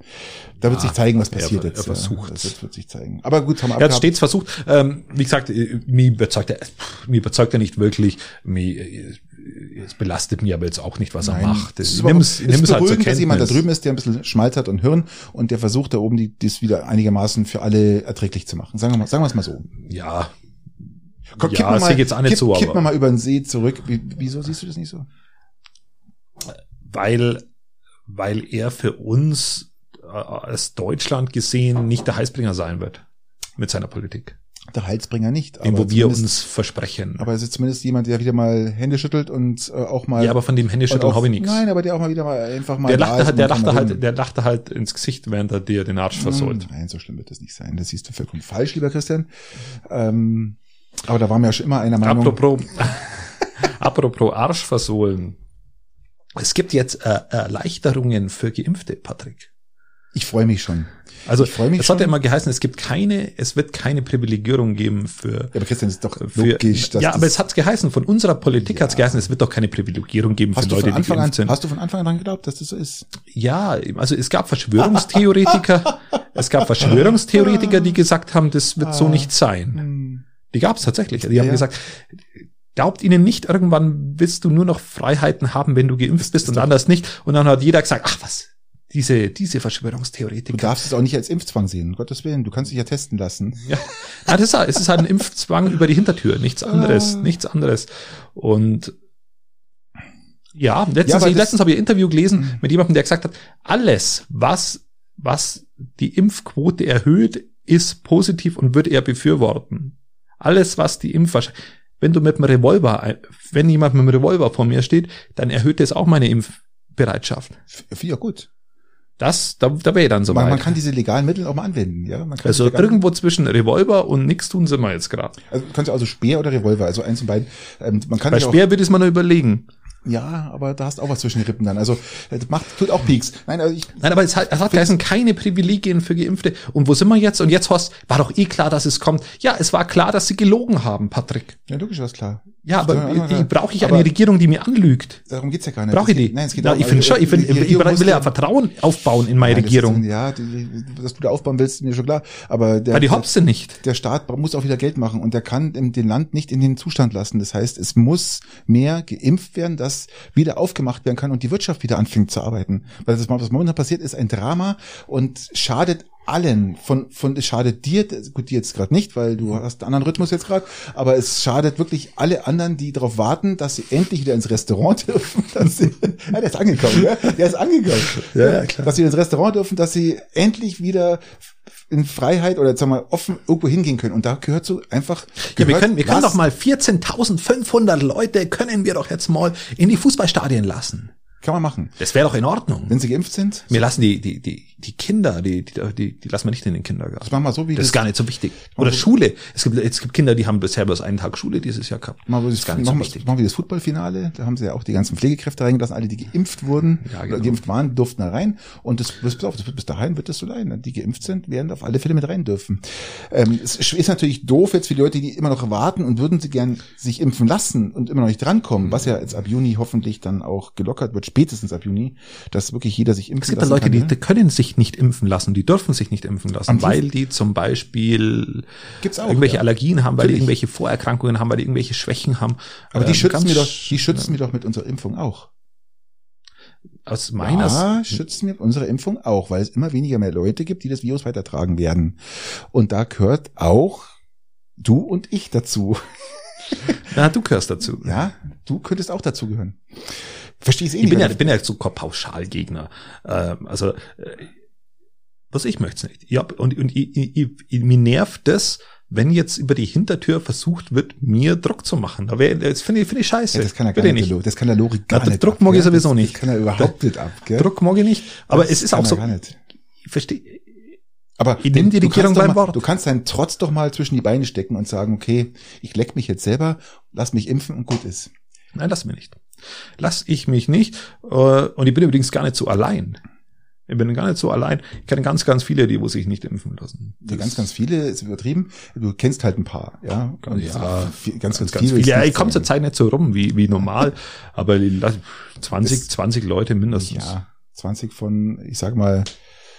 da wird Ja, sich zeigen, was er- passiert er jetzt. versucht's. Ja, das wird, sich zeigen. Aber gut, haben wir Er hat stets versucht. Ähm, wie gesagt, äh, mir überzeugt er, mir überzeugt er nicht wirklich. Mir, äh, es belastet mich aber jetzt auch nicht, was er Nein, macht. es ist Ich ich es ist nimm's halt zur dass jemand da drüben ist, der ein bisschen Schmalz hat und Hirn und der versucht da oben die, das wieder einigermaßen für alle erträglich zu machen. Sagen wir mal, sagen wir es mal so. Ja, Komm, Ja, kipp mal, jetzt auch nicht kipp, so, aber- mal über den See zurück. Wie, wieso siehst du das nicht so? weil, weil er für uns äh, als Deutschland gesehen nicht der Heißbringer sein wird mit seiner Politik, Der Halsbringer nicht. den wo wir uns versprechen. Aber es ist zumindest jemand, der wieder mal Hände schüttelt und äh, auch mal. ja, aber von dem Händeschütteln habe ich nichts. Nein, aber der auch mal wieder mal einfach mal. Der lachte, halt, der lachte halt, der lachte halt ins Gesicht, während er dir den Arsch versohlt. Nein, so schlimm wird das nicht sein. Das siehst du vollkommen falsch, lieber Christian. Ähm, aber da waren wir ja schon immer einer Meinung. Apropos, *laughs* apropos Arsch versohlen. Es gibt jetzt äh, Erleichterungen für Geimpfte, Patrick. Ich freue mich schon. Also Ich mich es hat ja immer geheißen, es gibt keine, es wird keine Privilegierung geben für Ja, aber Christian, ist doch für, logisch. dass ja, aber es hat geheißen, von unserer Politik Ja. hat's geheißen, es wird doch keine Privilegierung geben für hast du Leute, die geimpft sind. hast du von Anfang an geglaubt, dass das so ist? Ja, also es gab Verschwörungstheoretiker, *laughs* es gab Verschwörungstheoretiker, die gesagt haben, das wird so Ah. nicht sein. Hm. Die gab's tatsächlich. Die haben Ja. gesagt, glaubt ihnen nicht, irgendwann willst du nur noch Freiheiten haben, wenn du geimpft bist und anders nicht. Und dann hat jeder gesagt, ach was, diese, diese Du Verschwörungstheoretiker. darfst es auch nicht als Impfzwang sehen, um Gottes Willen. Du kannst dich ja testen lassen. Ja, Nein, das ist, es ist halt ein Impfzwang über die Hintertür, nichts anderes, Ah. nichts anderes. Und ja, letztens, Ja, das- letztens habe ich ein Interview gelesen Mhm. mit jemandem, der gesagt hat, alles, was, was die Impfquote erhöht, ist positiv und wird er befürworten. Alles, was die Impfwahrscheinlichkeit, wenn du mit einem Revolver, wenn jemand mit einem Revolver vor mir steht, dann erhöht es auch meine Impfbereitschaft. Ja, gut. Das, da, da wäre dann so Man, weit. man kann diese legalen Mittel auch mal anwenden. Ja, man kann also irgendwo zwischen Revolver und nix tun sind wir jetzt gerade. Also kannst du also Speer oder Revolver, also eins und beiden. Ähm, man kann Bei auch, Speer würde ich es mal noch überlegen. Ja, aber da hast du auch was zwischen den Rippen dann. Also äh, das macht tut auch Peaks. Nein, also ich Nein, aber es hat, es hat geheißen, keine Privilegien für Geimpfte. Und wo sind wir jetzt? Und jetzt Horst, war doch eh klar, dass es kommt. Ja, es war klar, dass sie gelogen haben, Patrick. ja logisch was klar. Ja, aber Ja, brauche ich Aber- eine Regierung, die mir anlügt. Darum geht's ja gar nicht. Brauche ich Es geht- die? Nein, es geht ja, darum, ich finde also, schon, ich, find, ich, will ja Vertrauen aufbauen in meine Nein, das Regierung. Ist, ja, die, dass du da aufbauen willst, mir schon klar. Aber der, Weil die hops sind nicht. der Staat muss auch wieder Geld machen und der kann den Land nicht in den Zustand lassen. Das heißt, es muss mehr geimpft werden, dass wieder aufgemacht werden kann und die Wirtschaft wieder anfängt zu arbeiten. Weil das, was momentan passiert, ist ein Drama und schadet allen. Von, von, es schadet dir, gut, dir jetzt gerade nicht, weil du hast einen anderen Rhythmus jetzt gerade, aber es schadet wirklich alle anderen, die darauf warten, dass sie endlich wieder ins Restaurant *laughs* dürfen. Dass sie, ja, der ist angekommen, ja? der ist angekommen. Ja, ja, klar. Dass sie ins Restaurant dürfen, dass sie endlich wieder in Freiheit oder sagen wir mal offen irgendwo hingehen können. Und da gehört so einfach. Ja, wir können, wir können was- doch mal 14.500 Leute können wir doch jetzt mal in die Fußballstadien lassen. Kann man machen. Das wäre doch in Ordnung. Wenn sie geimpft sind, Wir lassen die, die, die, die Kinder, die, die, die, die lassen wir nicht in den Kindergarten. das machen wir so wie Das ist gar nicht so wichtig. Oder Schule. Es gibt, es gibt Kinder, die haben bisher bloß einen Tag Schule dieses Jahr gehabt. Machen wir Das das, gar nicht so wichtig. machen wir das Footballfinale. Da haben sie ja auch die ganzen Pflegekräfte reingelassen, alle, die geimpft wurden, Ja, genau. geimpft waren, durften da rein. Und das, das, pass auf, das wird bis dahin wird das so sein. Die geimpft sind, werden auf alle Fälle mit rein dürfen. Ähm, es ist natürlich doof jetzt für die Leute, die immer noch warten und würden sie gern sich impfen lassen und immer noch nicht drankommen, was ja jetzt ab Juni hoffentlich dann auch gelockert wird, spätestens ab Juni, dass wirklich jeder sich impfen Es gibt da lassen Leute, kann. die, ne? die können sich nicht impfen lassen, die dürfen sich nicht impfen lassen, Am weil die zum Beispiel Gibt's auch, irgendwelche ja. Allergien haben, weil die Natürlich. irgendwelche Vorerkrankungen haben, weil die irgendwelche Schwächen haben. Aber die Ähm, schützen wir doch, die schützen wir doch mit unserer Impfung auch. Aus meiner ja, schützen wir unsere Impfung auch, weil es immer weniger mehr Leute gibt, die das Virus weitertragen werden. Und da gehört auch du und ich dazu. *laughs* Na, du gehörst dazu. Ja, du könntest auch dazu gehören. Verstehe ich eh Ich nicht. bin ja, ich bin ja so Pauschalgegner. Ähm, also äh, Was ich möchte nicht. Ja, und, und ich, ich, ich, mir nervt das, wenn jetzt über die Hintertür versucht wird, mir Druck zu machen. Da wär, das finde ich, finde ich scheiße. Ja, das kann er gar nicht. Das kann der Lori gar Na, nicht. Druck ab, mag ich sowieso das, nicht. Das kann er überhaupt nicht ab, gell? Druck mag ich nicht. Aber Das es ist auch so, ich verstehe, Aber Ich nehm die du Regierung beim mal, Wort. Du kannst deinen Trotz doch mal zwischen die Beine stecken und sagen, okay, ich leck mich jetzt selber, lass mich impfen und gut ist. nein, lass mich nicht. Lass ich mich nicht. Äh, Und ich bin übrigens gar nicht so allein. Ich bin gar nicht so allein. Ich kenne ganz, ganz viele, die wo sich nicht impfen lassen. Ja, ganz, ganz viele ist übertrieben. Du kennst halt ein paar, ja. Und Ja, viel- ganz, ganz, ganz viele. viele. Ja, ich komme zur. Zeit nicht so rum wie, wie normal, aber die lass- 20, Das- 20 Leute mindestens. Ja, 20 von, ich sag mal,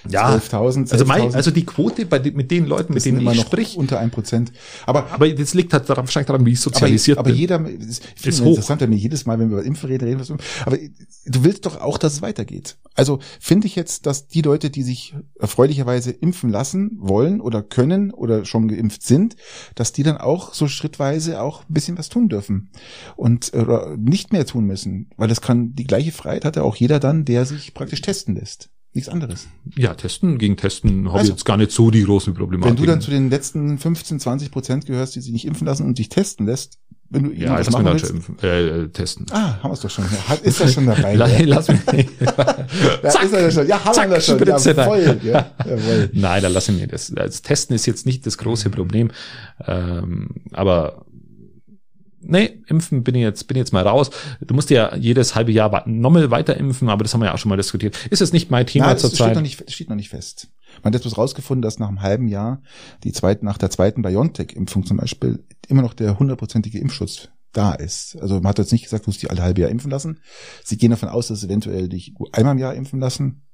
Ja, 12.000. also, mein, 11.000. also die Quote bei den, mit den Leuten, mit denen immer ich noch sprich, unter ein Prozent. Aber aber das liegt halt daran, wahrscheinlich daran, wie ich sozialisiert aber, aber bin. jeder, das ist, ich Ist hoch. interessant, wenn wir jedes Mal, wenn wir über Impfen reden, reden wir aber du willst doch auch, dass es weitergeht. Also finde ich jetzt, dass die Leute, die sich erfreulicherweise impfen lassen wollen oder können oder schon geimpft sind, dass die dann auch so schrittweise auch ein bisschen was tun dürfen und oder nicht mehr tun müssen, weil das kann die gleiche Freiheit hat ja auch jeder dann, der sich praktisch testen lässt. Nichts anderes. Ja, testen, gegen Testen habe ich Also, jetzt gar nicht so die großen Probleme. Wenn du dann zu den letzten 15, 20 Prozent gehörst, die sich nicht impfen lassen und dich testen lässt, wenn du ja, lass machen willst, schon impfen, äh, äh, testen. Ah, haben wir es doch schon. Hat, ist das schon dabei? La- ja? lass mich *laughs* *laughs* Ja, Zack, ist er schon. Ja, haben zack, wir das schon. Spritze rein. Jawohl, ja, jawohl. *laughs* Nein, da lasse ich mir das. Das Testen ist jetzt nicht das große Problem. Ähm, aber nee, impfen bin ich jetzt, bin ich jetzt mal raus. Du musst ja jedes halbe Jahr nochmal weiter impfen, aber das haben wir ja auch schon mal diskutiert. Ist es nicht mein Thema Nein, das steht zurzeit? noch, nicht, das steht noch nicht fest. Man hat jetzt bloß rausgefunden, dass nach einem halben Jahr die zweite, nach der zweiten BioNTech-Impfung zum Beispiel immer noch der hundertprozentige Impfschutz da ist. Also man hat jetzt nicht gesagt, du musst dich alle halbe Jahr impfen lassen. Sie gehen davon aus, dass du eventuell dich einmal im Jahr impfen lassen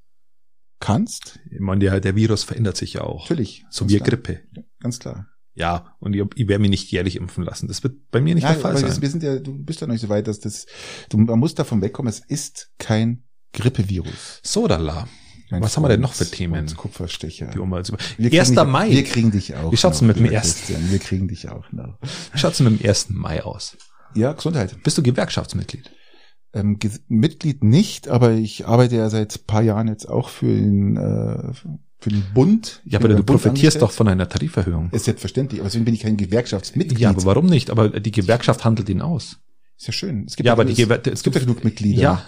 kannst. Ich meine, der, der Virus verändert sich ja auch. Natürlich. So wie klar. Grippe. Ganz klar. Ja, und ich, ich werde mich nicht jährlich impfen lassen. Das wird bei mir nicht Ja, der Fall aber sein. das, wir sind ja, du bist ja noch nicht so weit, dass das, du, man muss davon wegkommen, es ist kein Grippevirus. Sodala. Mein Was haben wir denn noch für Themen? Kupferstecher. Die Wir kriegen 1. dich, Mai. Wir kriegen dich auch. Wie schaut's noch, denn mit dem lieber ersten? Christian, Wir kriegen dich auch noch. Wie schaut's denn mit dem 1. Mai aus? Ja, Gesundheit. Bist du Gewerkschaftsmitglied? Ähm, Mitglied nicht, aber ich arbeite ja seit paar Jahren jetzt auch für den, äh, für den Bund. Ja, aber du profitierst doch von einer Tariferhöhung. Ist selbstverständlich, aber deswegen bin ich kein Gewerkschaftsmitglied. Ja, aber warum nicht? Aber die Gewerkschaft handelt ihn aus. ist ja schön. Es gibt Ja, aber genug- die Gewer es gibt ja genug Mitglieder. Ja.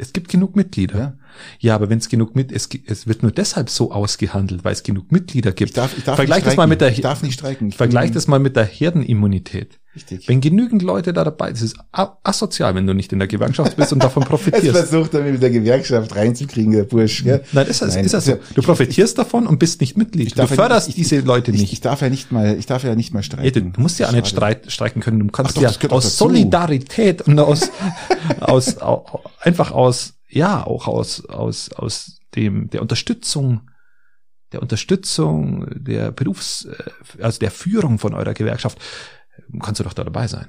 Es gibt genug Mitglieder. Ja. Ja, aber wenn es genug mit, es, es wird nur deshalb so ausgehandelt, weil es genug Mitglieder gibt. Ich darf, ich darf Vergleich nicht das mal streiken. mit der, ich darf nicht streiken. Ich vergleich das mal mit der Herdenimmunität. Richtig. Wenn genügend Leute da dabei sind, ist asozial, wenn du nicht in der Gewerkschaft bist und davon *laughs* profitierst. versucht er mit der Gewerkschaft reinzukriegen, der Bursch. Gell? Nein, ist das, Nein, ist das also so. Du profitierst davon und bist nicht Mitglied. Du darf ja förderst nicht- ich- diese Leute Ich, nicht. ich darf ja nicht mal, ich darf ja nicht mal streiken. du musst ja auch nicht streit, streiken können. Du kannst doch, ja das aus. Solidarität und aus, *laughs* aus, au, einfach aus, ja, auch aus, aus, aus dem, der Unterstützung, der Unterstützung der Berufs, äh, also der Führung von eurer Gewerkschaft, kannst du doch da dabei sein.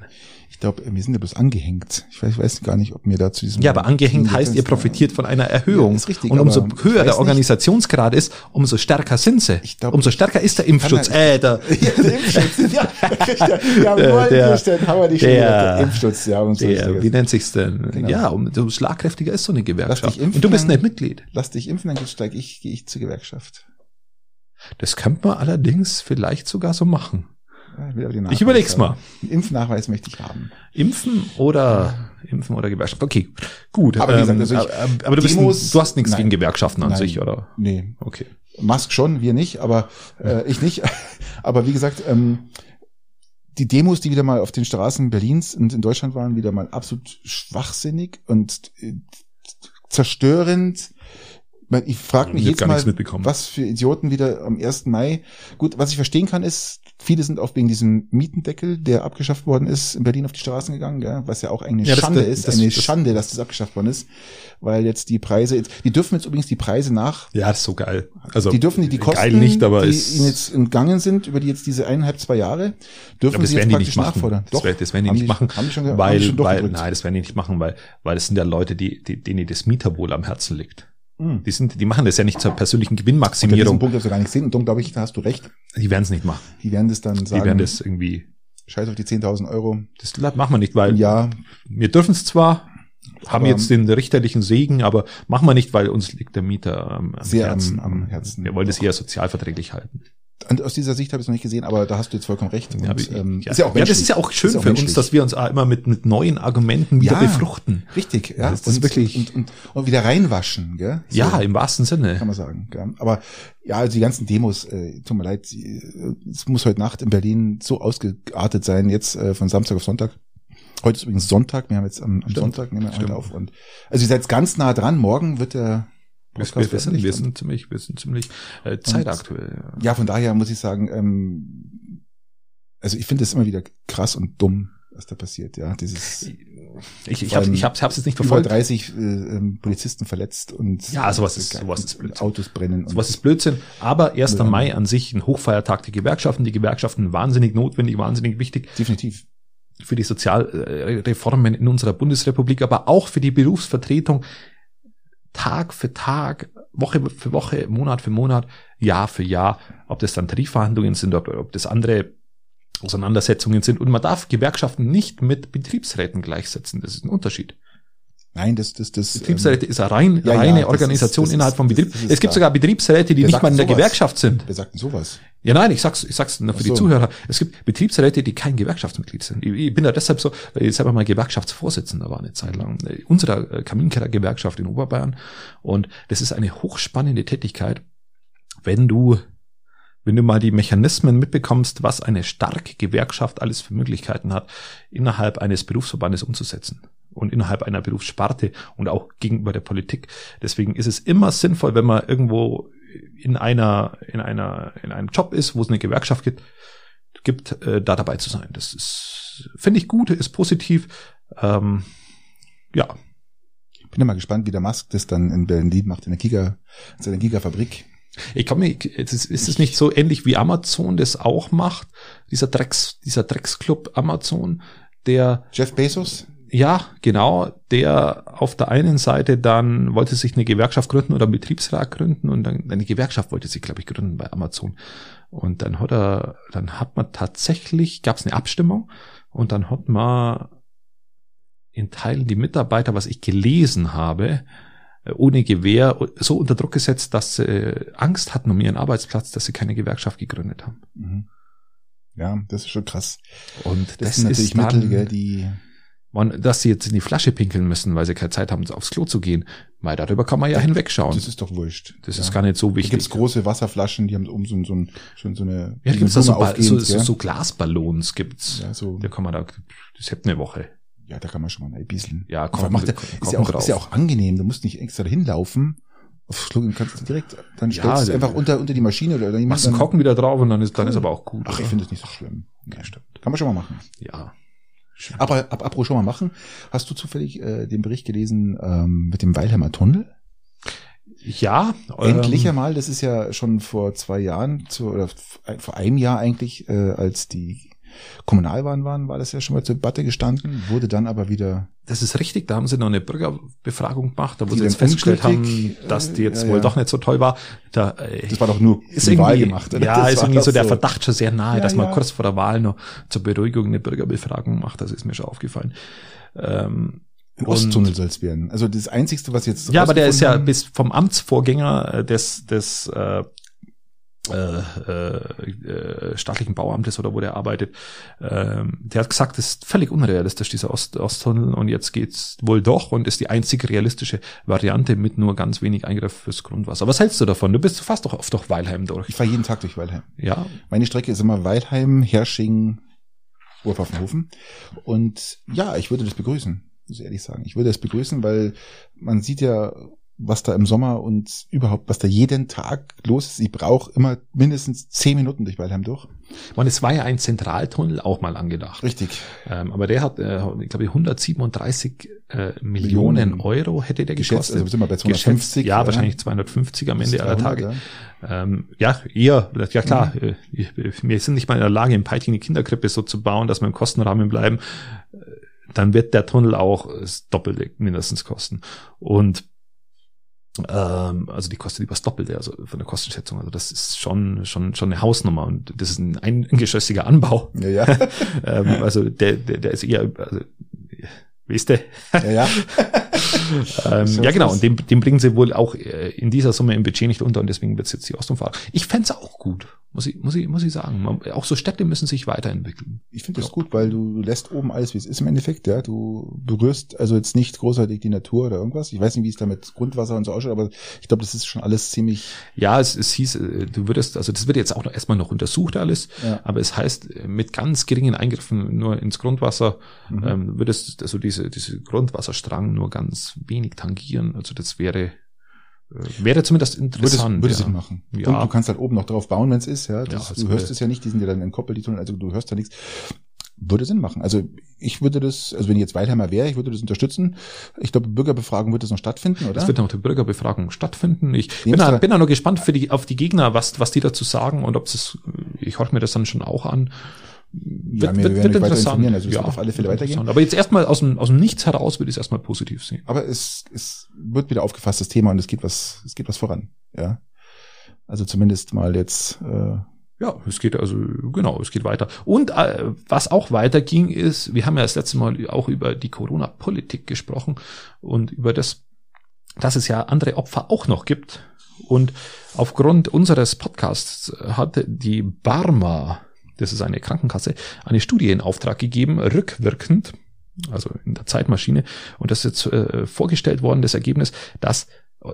Ich glaube, wir sind ja bloß angehängt. Ich weiß, ich weiß gar nicht, ob mir da zu diesem. Ja, aber angehängt heißt, ihr profitiert von einer Erhöhung. Ja, ist richtig, und umso höher der nicht- Organisationsgrad ist, umso stärker sind sie. Ich glaub, umso stärker ist der Impfschutz. Äh, der, *laughs* Ja, der Impfschutz. *laughs* Ja, *laughs* ja, jawohl, Der- Christian, dich schon der-. Der Impfschutz, ja. Und so der, wie nennt sich's denn? Genau. Ja, umso schlagkräftiger ist so eine Gewerkschaft. Lass dich impfen, und du bist nicht Mitglied. Lass dich impfen, dann steige ich, gehe ich zur Gewerkschaft. Das könnte man allerdings vielleicht sogar so machen. Ich überleg's mal. Einen Impfnachweis möchte ich haben. Impfen oder Impfen oder Gewerkschaft. Okay, gut. Aber wie gesagt, also ich- aber, aber du, bist, Demos- ein- du hast nichts Nein. gegen Gewerkschaften an Nein. sich, oder? Nee, Okay. Musk schon, wir nicht, aber äh, ich nicht. *laughs* aber wie gesagt, ähm, die Demos, die wieder mal auf den Straßen Berlins und in Deutschland waren, wieder mal absolut schwachsinnig und äh, zerstörend. Ich frage mich jetzt mal, was für Idioten wieder am 1. Mai. Gut, was ich verstehen kann, ist, viele sind auch wegen diesem Mietendeckel, der abgeschafft worden ist, in Berlin auf die Straßen gegangen, ja, was ja auch eine Ja, Schande das- ist, das- eine das- Schande, dass das abgeschafft worden ist, weil jetzt die Preise, die dürfen jetzt übrigens die Preise nach Ja, das ist so geil. Also die dürfen die, die Kosten, nicht, aber die es, ihnen jetzt entgangen sind, über die jetzt diese eineinhalb, zwei Jahre, dürfen sie jetzt die praktisch nachfordern. Das, wär- das werden die nicht machen, Haben die schon, ge- haben weil, die schon weil, nein, das werden die nicht machen, weil, weil das sind ja Leute, die, die, denen das Mieterwohl am Herzen liegt. Mhm. Die sind, die machen das ja nicht zur persönlichen Unter diesem Gewinnmaximierung. Punkt darfst du gar nicht sehen. Und darum glaube ich, da hast du recht. Die werden es nicht machen. Die werden das dann Die sagen, werden das irgendwie, scheiß auf die 10.000 Euro das machen wir nicht, weil Jahr. wir dürfen es zwar, haben Aber- jetzt den richterlichen Segen, aber machen wir nicht, weil uns liegt der Mieter am, am Sehr am- Herzen. am Herzen. Wir wollen das eher sozialverträglich halten. Und aus dieser Sicht habe ich es noch nicht gesehen, aber da hast du jetzt vollkommen recht. Und, Ja, ähm, ja, ist ja auch ja, das ist ja auch schön auch für uns, dass wir uns auch immer mit, mit neuen Argumenten wieder Ja. befruchten. Richtig, ja. Das ist und, wirklich- und, und, und wieder reinwaschen, gell? So. Ja, im wahrsten Sinne. kann man sagen. Gell? Aber ja, also die ganzen Demos, äh, tut mir leid, äh, es muss heute Nacht in Berlin so ausgeartet sein, jetzt äh, von Samstag auf Sonntag. Heute ist übrigens Sonntag, wir haben jetzt am, am. Sonntag, nehmen wir heute auf. Und, also ihr seid ganz nah dran, morgen wird der Podcast wir, sind, wir sind ziemlich, wir sind ziemlich äh, zeitaktuell. Ja, von daher muss ich sagen, ähm, also ich finde es immer wieder krass und dumm, was da passiert, ja. Dieses Ich, ich habe ich hab's, hab's jetzt nicht über verfolgt. 30 äh, ähm, Polizisten verletzt und Ja, sowas ist- sowas ist Blödsinn. Autos brennen. und- Sowas ist Blödsinn. Aber 1. Ja. Mai an sich ein Hochfeiertag der Gewerkschaften. Die Gewerkschaften wahnsinnig notwendig, wahnsinnig wichtig definitiv. für die Sozialreformen in unserer Bundesrepublik, aber auch für die Berufsvertretung Tag für Tag, Woche für Woche, Monat für Monat, Jahr für Jahr, ob das dann Tarifverhandlungen sind oder ob das andere Auseinandersetzungen sind. Und man darf Gewerkschaften nicht mit Betriebsräten gleichsetzen. Das ist ein Unterschied. Nein, das, das, das. ähm, Betriebsräte ist eine rein, ja, ja, reine das Organisation ist- innerhalb ist- vom Betrieb. ist Es gibt sogar Betriebsräte, die nicht mal in der sowas? Gewerkschaft sind. Wer sagt denn sowas? Ja, nein, ich sag's, ich sag's nur für Ach die so. Zuhörer. Es gibt Betriebsräte, die kein Gewerkschaftsmitglied sind. Ich, ich bin da deshalb so, ich selber mal Gewerkschaftsvorsitzender war eine Zeit lang. äh, Unserer äh, Kaminkeller-Gewerkschaft in Oberbayern. Und das ist eine hochspannende Tätigkeit, wenn du, wenn du mal die Mechanismen mitbekommst, was eine starke Gewerkschaft alles für Möglichkeiten hat, innerhalb eines Berufsverbandes umzusetzen. Und innerhalb einer Berufssparte und auch gegenüber der Politik. Deswegen ist es immer sinnvoll, wenn man irgendwo in einer, in einer, in einem Job ist, wo es eine Gewerkschaft gibt, gibt äh, da dabei zu sein. Das ist, finde ich gut, ist positiv. Ähm, ja, Bin ja mal gespannt, wie der Musk das dann in Berlin macht, in der Giga, in seiner Gigafabrik. ich komme, ist, es- ist es nicht so ähnlich wie Amazon das auch macht, dieser Drecks, dieser Drecksclub Amazon, der Jeff Bezos? Ja, genau. Der auf der einen Seite dann wollte sich eine Gewerkschaft gründen oder einen Betriebsrat gründen und dann eine Gewerkschaft wollte sich, glaube ich, gründen bei Amazon. Und dann hat er, dann hat man tatsächlich, gab es eine Abstimmung und dann hat man in Teilen die Mitarbeiter, was ich gelesen habe, äh, ohne Gewehr so unter Druck gesetzt, dass sie Angst hatten um ihren Arbeitsplatz, dass sie keine Gewerkschaft gegründet haben. Mhm. Ja, das ist schon krass. Und Das, das, sind natürlich ist dann, Mittel, gell, die Und dass sie jetzt in die Flasche pinkeln müssen, weil sie keine Zeit haben, aufs Klo zu gehen. Weil darüber kann man ja hinwegschauen. Das ist doch wurscht. Das ja. ist gar nicht so Da wichtig. gibt's große Wasserflaschen, die haben um so, so, ein- schon so eine ja, wie gibt's da so, so, aufgehend, so, gell? so Glasballons gibt's. ja, so, Da kann man da, das hätte eine Woche. ja, da kann man schon mal ein bisschen. Ja, kochen- macht ja, kochen ist, ja auch, drauf. ist ja auch angenehm. Du musst nicht extra dahin laufen. Auf Schlucken kannst du direkt, dann Ja, stellst du der- einfach unter, unter die Maschine oder jemand Machst einen dann- Kochen wieder drauf und dann ist, dann ist aber auch gut. Ach, ich finde es nicht so schlimm. Ja, stimmt. Kann man schon mal machen. Ja. Aber ab, apropos schon mal machen. Hast du zufällig äh, den Bericht gelesen ähm, mit dem Weilheimer Tunnel? Ja. Endlich ähm, einmal, das ist ja schon vor zwei Jahren zu, oder vor einem Jahr eigentlich, äh, als die Kommunalwahlen waren, war das ja schon mal zur Debatte gestanden, wurde dann aber wieder Das ist richtig, da haben sie noch eine Bürgerbefragung gemacht, da wo sie jetzt festgestellt haben, dass die jetzt ja, wohl ja. doch nicht so toll war. Da, äh, Das war doch nur ist die Wahl gemacht. oder? Ja, Das ist irgendwie so der Verdacht schon sehr nahe, Ja, dass man kurz vor der Wahl noch zur Beruhigung eine Bürgerbefragung macht. Das ist mir schon aufgefallen. Ähm, Ein Osttunnel soll es werden. Also das Einzigste, was jetzt Ja, aber der ist ja bis vom Amtsvorgänger äh, des, des äh, äh, äh, staatlichen Bauamtes oder wo der arbeitet, ähm, der hat gesagt, das ist völlig unrealistisch, dieser Ost Osttunnel und jetzt geht's wohl doch und ist die einzig realistische Variante mit nur ganz wenig Eingriff fürs Grundwasser. Was hältst du davon? Du bist fast doch oft durch Weilheim durch. Ich fahre jeden Tag durch Weilheim. Ja, Meine Strecke ist immer Weilheim, Hersching, Oberpfaffenhofen. Und ja, ich würde das begrüßen, muss ich ehrlich sagen. Ich würde das begrüßen, weil man sieht ja, was da im Sommer und überhaupt, was da jeden Tag los ist. Ich brauche immer mindestens zehn Minuten durch Weilheim durch. und es war ja ein Zentraltunnel auch mal angedacht. Richtig. Ähm, aber der hat, äh, ich glaube, 137 äh, Millionen, Millionen. Euro hätte der Geschätzt, also sind wir bei Geschätzt, 250. ja, wahrscheinlich 250 am Ende aller 300, Tage. ja. Ähm, ja, eher, ja klar, äh, wir sind nicht mal in der Lage, in Peiting eine Kinderkrippe so zu bauen, dass wir im Kostenrahmen bleiben. Äh, Dann wird der Tunnel auch das Doppelte mindestens kosten. Und ähm, also die kostet über das Doppelte, also von der Kostenschätzung. Also das ist schon, schon, schon eine Hausnummer und das ist ein eingeschossiger Anbau. Ja, ja. *laughs* ähm, also der, der, der ist eher, also Weißt du? Ja, ja. *laughs* *laughs* ähm, So ja, genau. Und den, den bringen sie wohl auch äh, in dieser Summe im Budget nicht unter und deswegen wird es jetzt die Ostumfahrt. Ich fänd's auch gut, muss ich, muss ich, muss ich sagen. Man, auch so Städte müssen sich weiterentwickeln. Ich finde das gut, weil du, du lässt oben alles, wie es ist im Endeffekt, ja. Du berührst also jetzt nicht großartig die Natur oder irgendwas. Ich weiß nicht, wie es da mit Grundwasser und so ausschaut, aber ich glaube, das ist schon alles ziemlich, Ja, es, es hieß, äh, du würdest, also das wird jetzt auch noch erstmal noch untersucht alles, Ja. aber es heißt, äh, mit ganz geringen Eingriffen nur ins Grundwasser Mhm. ähm, würdest also diese, diese Grundwasserstrang nur ganz wenig tangieren. Also das wäre, äh, wäre zumindest würde, interessant. würde ja. Sinn machen. Ja. Und du kannst halt oben noch drauf bauen, wenn es ist, ja. Das, Ja, du würde- hörst es ja nicht, die sind ja dann entkoppelt, die Tunnel, also du hörst da nichts. Würde Sinn machen. Also ich würde das, also wenn ich jetzt Weilheimer wäre, ich würde das unterstützen. Ich glaube, Bürgerbefragung wird das noch stattfinden, oder? Es wird noch die Bürgerbefragung stattfinden. Ich bin, da, bin da nur gespannt für die, auf die Gegner, was, was die dazu sagen und ob es, ich horche mir das dann schon auch an. Ja, wir euch weiter informieren, also es wird auf alle Fälle weitergehen. interessant. Aber jetzt erstmal aus dem, aus dem Nichts heraus würde ich es erstmal positiv sehen. Aber es, es wird wieder aufgefasst, das Thema, und es geht was, es geht was voran, ja. Also zumindest mal jetzt, äh, Ja, es geht also, genau, es geht weiter. Und äh, was auch weiterging ist, wir haben ja das letzte Mal auch über die Corona-Politik gesprochen und über das, dass es ja andere Opfer auch noch gibt. Und aufgrund unseres Podcasts hat die Barma, das ist eine Krankenkasse, eine Studie in Auftrag gegeben, rückwirkend, also in der Zeitmaschine. Und das ist jetzt äh, vorgestellt worden, das Ergebnis, dass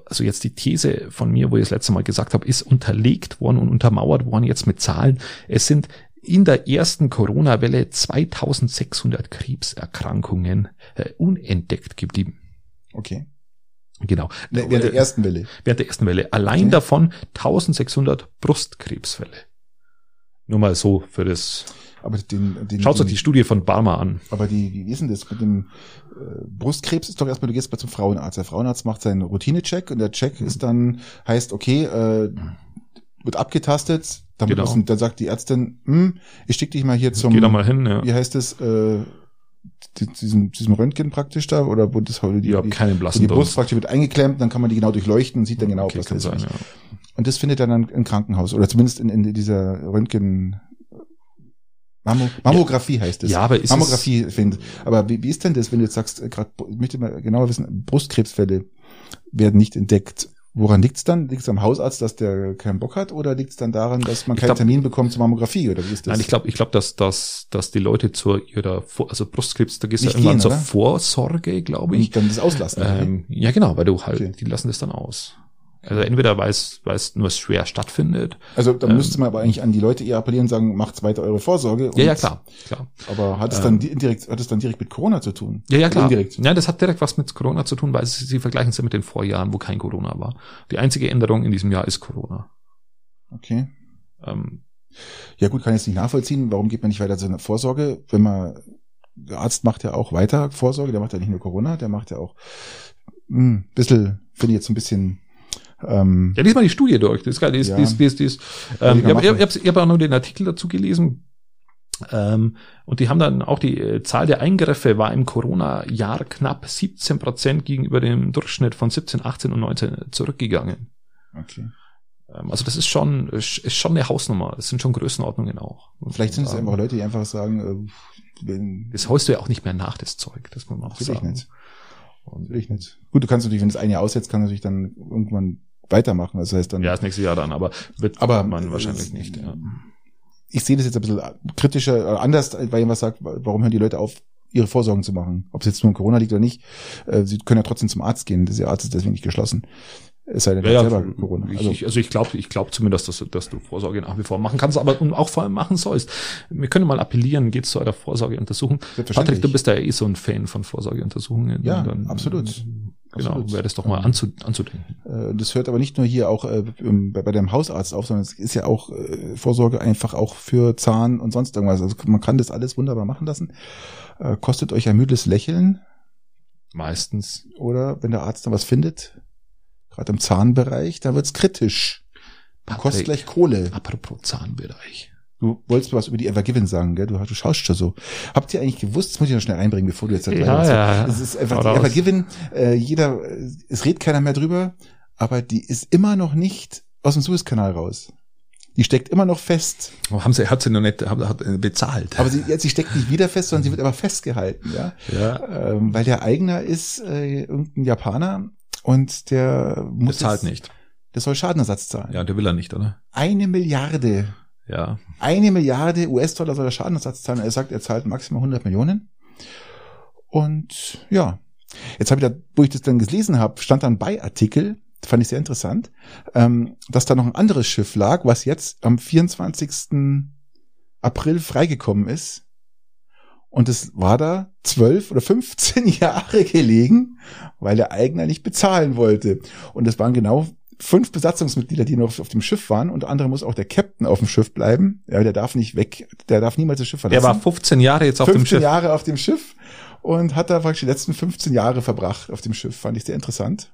also jetzt die These von mir, wo ich das letzte Mal gesagt habe, ist unterlegt worden und untermauert worden jetzt mit Zahlen. Es sind in der ersten Corona-Welle 2600 Krebserkrankungen äh, unentdeckt geblieben. okay. Genau. Während der ersten Welle. Während der ersten Welle. Allein Okay. davon 1600 Brustkrebsfälle. Nur mal so für das. Aber den, den, Schaut euch die Studie von Barmer an. aber die, wie ist denn das mit dem äh, Brustkrebs ist doch erstmal, du gehst mal zum Frauenarzt. Der Frauenarzt macht seinen Routinecheck und der Check ist dann, heißt, okay, äh, wird abgetastet, dann, Genau. wird- dann sagt die Ärztin, hm, ich schicke dich mal hier zum, Geh da mal hin, ja. wie heißt es, äh, diesem, diesem Röntgen praktisch da, oder wo das die, habe die, wo blassen die Brust praktisch wird eingeklemmt, dann kann man die genau durchleuchten und sieht dann genau, Okay, was das ist. sein, ja. Und das findet er dann im Krankenhaus oder zumindest in, in dieser Röntgen Mammo, Mammographie heißt es. Ja, aber ist Mammographie findet. Aber wie, wie ist denn das, wenn du jetzt sagst, gerade möchte mal genauer wissen, Brustkrebsfälle werden nicht entdeckt. Woran liegt's dann? Liegt's am Hausarzt, dass der keinen Bock hat, oder liegt's dann daran, dass man keinen glaub- Termin bekommt zur Mammographie? Oder wie ist das? Nein, ich glaube, ich glaube, dass, dass, dass die Leute zur ihrer, also Brustkrebs, da gehst du irgendwann gehen, zur oder? Vorsorge, glaube ich. und dann das auslassen. Ähm, ja, genau, weil du halt, Okay. die lassen das dann aus. Also entweder weil es, weil es nur schwer stattfindet. Also da ähm, müsste man aber eigentlich an die Leute eher appellieren und sagen, macht's weiter eure Vorsorge. Ja, ja, klar, klar. Aber hat es Ähm, dann di- indirekt, hat es dann direkt mit Corona zu tun? Ja, ja, klar. Indirekt. Ja, das hat direkt was mit Corona zu tun, weil sie, sie vergleichen es ja mit den Vorjahren, wo kein Corona war. Die einzige Änderung in diesem Jahr ist Corona. Okay. Ähm, Ja gut, kann ich jetzt nicht nachvollziehen. Warum geht man nicht weiter zu einer Vorsorge? Wenn man, der Arzt macht ja auch weiter Vorsorge, der macht ja nicht nur Corona, der macht ja auch ein bisschen, finde ich jetzt ein bisschen, ähm, ja, lies mal die Studie durch. Das ist geil. Die ist, Ja. die ist, die ist, die ist, ähm, ich ich habe ich, machen. ich, ich hab auch nur den Artikel dazu gelesen. Ähm, und die haben dann auch die äh, Zahl der Eingriffe war im Corona-Jahr knapp 17 Prozent gegenüber dem Durchschnitt von 17, 18 und 19 zurückgegangen. okay. Ähm, also das ist schon, ist schon eine Hausnummer. Das sind schon Größenordnungen auch. Vielleicht sind es sagen. einfach Leute, die einfach sagen, äh, wenn, Das holst du ja auch nicht mehr nach, das Zeug. Das muss man auch Natürlich sagen. nicht. Und natürlich nicht. Gut, du kannst natürlich, wenn es ein Jahr aussetzt, kann natürlich dann irgendwann weitermachen. Das heißt dann, ja, das nächste Jahr dann, aber wird Aber, man äh, wahrscheinlich nicht. Ja. ich sehe das jetzt ein bisschen kritischer, äh, anders, weil jemand sagt, warum hören die Leute auf, ihre Vorsorgen zu machen? Ob es jetzt nur an Corona liegt oder nicht, äh, sie können ja trotzdem zum Arzt gehen. Der Arzt ist deswegen nicht geschlossen. Es sei denn, Ja, er selber Corona. Also, ich, also ich glaube ich glaub zumindest, dass, du- dass du Vorsorge nach wie vor machen kannst, aber und auch vor allem machen sollst. Wir können mal appellieren, geht zu eurer Vorsorgeuntersuchung. Patrick, du bist ja eh so ein Fan von Vorsorgeuntersuchungen. Ja, Und absolut. Genau, Absolut. wäre das doch mal Ähm, anzu, anzudenken. äh, das hört aber nicht nur hier auch äh, bei, bei deinem Hausarzt auf, sondern es ist ja auch äh, Vorsorge einfach auch für Zahn und sonst irgendwas. Also man kann das alles wunderbar machen lassen. Äh, kostet euch ein müdes Lächeln Meistens. oder wenn der Arzt dann was findet, gerade im Zahnbereich, da wird's kritisch. Patrick, Kostet gleich Kohle. apropos Zahnbereich. Du wolltest mir was über die Evergiven sagen, gell? Du, du schaust schon so. Habt ihr eigentlich gewusst, das muss ich noch schnell einbringen, bevor du jetzt da Ja, ja, ja. Es ist einfach Hau die. Evergiven, äh, jeder, es redet keiner mehr drüber, aber die ist immer noch nicht aus dem Suezkanal raus. Die steckt immer noch fest. Oh, haben sie, hat sie noch nicht hat, hat äh, bezahlt. Aber sie, ja, sie steckt nicht wieder fest, sondern sie wird aber festgehalten, ja. ja. Ähm, weil der Eigner ist äh, irgendein Japaner und der muss Bezahlt jetzt, nicht. Der soll Schadenersatz zahlen. Ja, der will er nicht, oder? Eine Milliarde. Ja. Eine Milliarde US-Dollar soll er Schadenersatz zahlen. Er sagt, er zahlt maximal 100 Millionen. Und ja, jetzt habe ich da, wo ich das dann gelesen habe, stand dann bei Artikel, fand ich sehr interessant, ähm, dass da noch ein anderes Schiff lag, was jetzt am 24. April freigekommen ist. Und es war da zwölf oder 15 *laughs* Jahre gelegen, weil der Eigner nicht bezahlen wollte. Und es waren genau fünf Besatzungsmitglieder, die noch auf dem Schiff waren. Unter anderem muss auch der Captain auf dem Schiff bleiben. Ja, der darf nicht weg, der darf niemals das Schiff verlassen. Der war 15 Jahre jetzt auf 15 dem Schiff. Jahre auf dem Schiff und hat da praktisch die letzten 15 Jahre verbracht auf dem Schiff. Fand ich sehr interessant.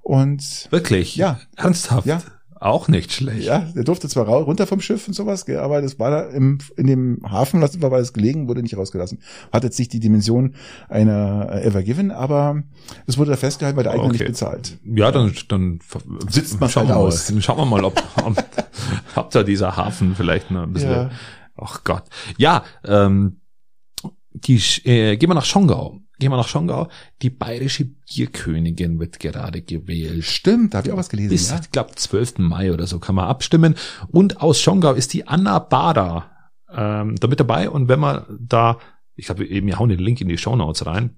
Und Wirklich? Ja. Ernsthaft? Ja. Auch nicht schlecht. ja, der durfte zwar runter vom Schiff und sowas, gell, aber das war da im, in dem Hafen, was war das gelegen, wurde nicht rausgelassen. Hat jetzt nicht die Dimension einer äh, Ever Given, aber es wurde da festgehalten, weil der Eigner Okay. nicht bezahlt. Ja, dann, dann Sitzt man's schauen halt aus. Dann schauen wir mal, ob, ob, *laughs* ob da dieser Hafen vielleicht noch ein bisschen. Ja. Ach Gott. Ja, ähm, die, äh, gehen wir nach Schongau. Gehen wir nach Schongau. Die bayerische Bierkönigin wird gerade gewählt. Stimmt, da habe ich auch was gelesen. Bis, ja. ich glaube, 12. Mai oder so kann man abstimmen. Und aus Schongau ist die Anna Bader ähm, da mit dabei. Und wenn man da, ich glaube, eben, wir hauen den Link in die Shownotes rein, ähm,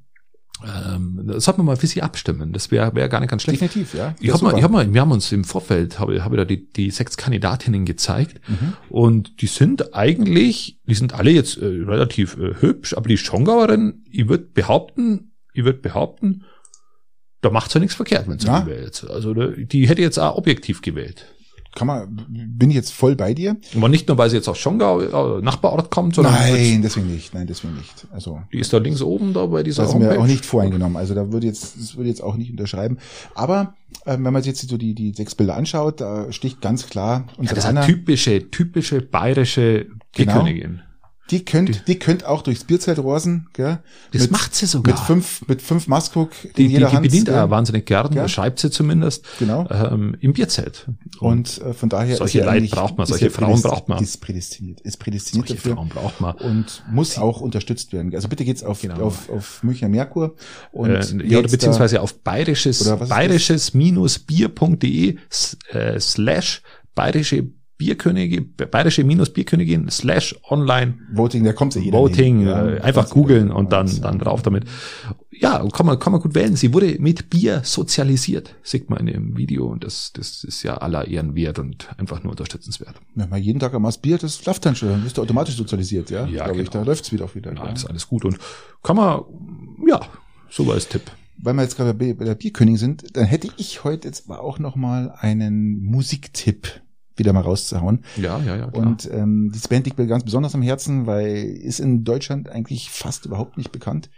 das sollte man mal für sie abstimmen. Das wäre wär gar nicht ganz schlecht. Definitiv, ja. Ich hab mal, ich hab mal, wir haben uns im Vorfeld, habe hab da die, die sechs Kandidatinnen gezeigt Mhm. und die sind eigentlich, die sind alle jetzt äh, relativ äh, hübsch, aber die Schongauerin, ich würde behaupten, ich würde behaupten, da macht sie ja nichts verkehrt, wenn sie Ja. die wählt. Also die hätte jetzt auch objektiv gewählt. Kann man, bin ich jetzt voll bei dir? Aber nicht nur, weil sie jetzt aus Schongau, äh, Nachbarort kommt, sondern Nein, deswegen nicht. Nein, deswegen nicht. Also die ist da links oben da bei dieser Das ist mir auch nicht voreingenommen. Also da würde jetzt, das würde jetzt auch nicht unterschreiben. Aber ähm, wenn man sich jetzt so die, die sechs Bilder anschaut, da sticht ganz klar ja, unsere das ist eine typische, typische bayerische Genau. Die könnt, die könnt auch durchs Bierzelt rosen, gell? Das mit, macht sie sogar. mit fünf, mit fünf Maskuk in die, die, jeder die Hand. bedient gell? wahnsinnig gern, Ja. schreibt sie zumindest, Genau. ähm, im Bierzelt. Und äh, von daher Solche Leute braucht man, solche Frauen braucht man. Ist prädestiniert, ist prädestiniert solche dafür. Frauen braucht man. Und muss auch unterstützt werden. Also bitte geht's auf, Genau. auf, auf Münchner Merkur. Und äh, ja, oder beziehungsweise auf bayerisches, bayerisches-bier.de äh, slash bayerische Bierkönige, bayerische minus Bierkönigin slash online Voting, da kommt ja jeder Voting. Ja, äh, einfach googeln und dann, dann drauf damit. Ja, kann man, kann man gut wählen. Sie wurde mit Bier sozialisiert, sieht man in dem Video und das, das ist ja aller Ehren wert und einfach nur unterstützenswert. Wenn man jeden Tag einmal das Bier, das läuft dann schon, dann bist du automatisch sozialisiert, ja? Ja, Glaub ich, genau. da läuft's wieder auch wieder. Ja, ist alles gut und kann man, ja, so als Tipp. Weil wir jetzt gerade bei der Bierkönigin sind, dann hätte ich heute jetzt auch noch mal einen Musiktipp wieder mal rauszuhauen. Ja, ja, ja. Klar. Und ähm, die Band liegt mir ganz besonders am Herzen, weil ist in Deutschland eigentlich fast überhaupt nicht bekannt.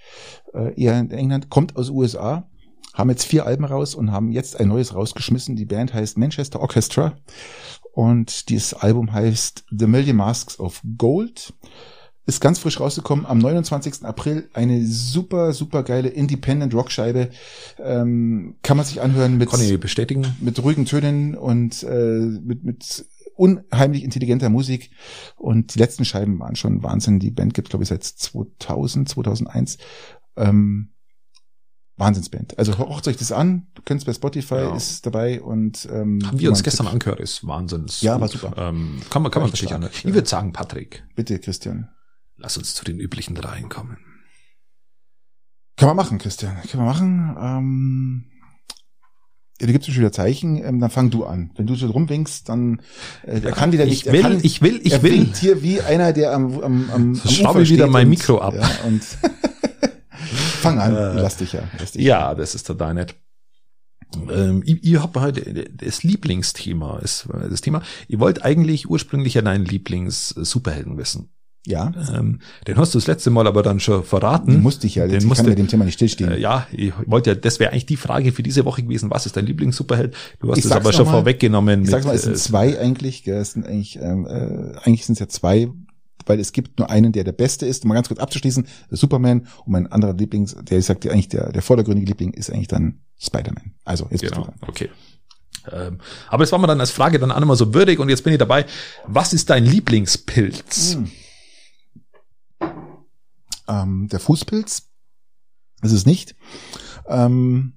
Äh, eher in England, kommt aus USA, haben jetzt vier Alben raus und haben jetzt ein neues rausgeschmissen. Die Band heißt Manchester Orchestra und dieses Album heißt The Million Masks of Gold. Ist ganz frisch rausgekommen am 29. April. Eine super, super geile Independent Rockscheibe. Ähm, kann man sich anhören mit ich bestätigen. mit ruhigen Tönen und äh, mit, mit unheimlich intelligenter Musik. Und die letzten Scheiben waren schon Wahnsinn. Die Band gibt glaube ich, seit 2000, 2001. Ähm, Wahnsinnsband. Also hört euch das an. Du könnt bei Spotify, Ja. ist dabei und ähm, Haben wir uns gestern Tipp. angehört, ist Wahnsinns. Ja, war super. Ähm, kann man, kann man stark, anhören. Ich würde sagen, Patrick, Bitte, Christian. Lass uns zu den üblichen dreien kommen. Kann man machen, Christian. Kann man machen. Ähm, ja, du gibst mir schon wieder Zeichen, ähm, dann fang du an. Wenn du so rumwinkst, dann äh, er kann wieder nicht. Ich will, er kann, ich will, ich er will. winkt hier wie einer, der am, am, am, So am schraube Ufer ich wieder mein und- Mikro ab. Ja, und *laughs* fang an, Äh, lass dich ja. Lass dich Ja, das ist total nett. Ähm, ich habe heute das Lieblingsthema ist das Thema. Ich wollte eigentlich ursprünglich ja deinen Lieblings-Superhelden wissen. Ja, Ähm, den hast du das letzte Mal aber dann schon verraten. den musste ich ja. Den ich musste- kann mit dem Thema nicht stillstehen. Äh, ja, ich wollte ja, das wäre eigentlich die Frage für diese Woche gewesen. Was ist dein Lieblings-Superheld? Du hast es aber schon mal. vorweggenommen. ich sag's mit, mal, es sind äh, zwei eigentlich. Es sind eigentlich, ähm, äh, eigentlich sind es ja zwei, weil es gibt nur einen, der der Beste ist. Um mal ganz kurz abzuschließen, Superman und mein anderer Lieblings, der ich sagte eigentlich der der vordergründige Liebling ist eigentlich dann Spider-Man. Also jetzt bist du Genau, dran. okay. Ähm, aber das war mir dann als Frage dann auch immer so würdig und jetzt bin ich dabei. Was ist dein Lieblingspilz? Hm. Ähm, der Fußpilz. Das ist nicht. Ähm,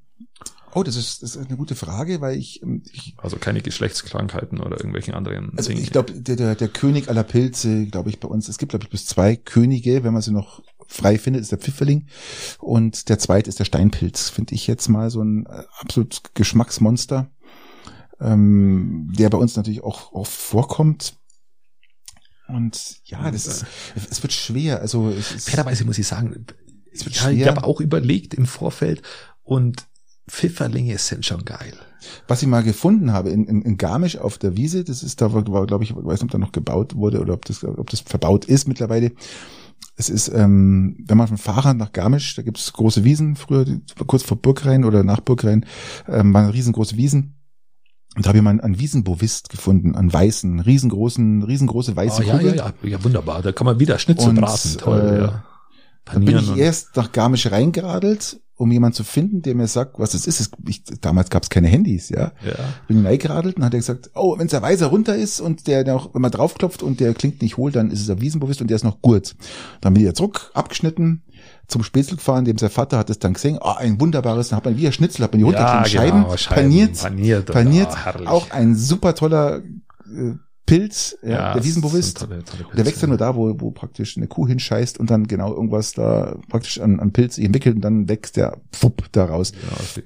oh, das ist, das ist eine gute Frage, weil ich, ähm, ich Also keine Geschlechtskrankheiten oder irgendwelchen anderen also Dingen. ich glaube, der, der, der König aller Pilze, glaube ich, bei uns, es gibt, glaube ich, bis zwei Könige, wenn man sie noch frei findet, ist der Pfifferling und der zweite ist der Steinpilz, finde ich jetzt mal so ein äh, absolut Geschmacksmonster, ähm, der bei uns natürlich auch, auch vorkommt. Und ja, das ist, es wird schwer. Also Fairerweise muss ich sagen, Es wird ja, ich schwer. habe auch überlegt im Vorfeld und Pfifferlinge sind schon geil. Was ich mal gefunden habe in, in, in Garmisch auf der Wiese, das ist da, war, glaube ich, ich weiß nicht, ob da noch gebaut wurde oder ob das, ob das verbaut ist mittlerweile. Es ist, ähm, wenn man vom Fahrrad nach Garmisch, da gibt es große Wiesen, früher kurz vor Burgrein oder nach Burgrein, ähm, waren riesengroße Wiesen. Und da habe ich mal einen, Wiesenbovist gefunden, einen weißen, riesengroßen, riesengroße weiße Oh, ja, Kugel. ja, ja, ja, wunderbar. Da kann man wieder Schnitzel Und, braten. Toll, äh, ja. Dann bin ich erst nach Garmisch reingeradelt, um jemanden zu finden, der mir sagt, was es ist. Ich, damals gab es keine Handys, ja. ja. bin ich reingeradelt und hat er gesagt, oh, wenn der Weiser runter ist und der noch, wenn man draufklopft und der klingt nicht hohl, dann ist es ein Wiesenbovist und der ist noch gut. Dann bin ich wieder zurück, abgeschnitten, zum Spätzle gefahren, dem sein Vater hat es dann gesehen, oh, ein wunderbares, dann hat man wie ein Schnitzel, hat man die runterkriegen, Scheiben, genau, paniert, paniert, paniert, oh, auch ein super toller äh, Pilz, ja, der das Wiesenbovist. sind tolle- tolle Der Pilze. wächst ja nur da, wo, wo praktisch eine Kuh hinscheißt und dann genau irgendwas da praktisch an, an Pilz entwickelt und dann wächst der Fupp da raus. Ja.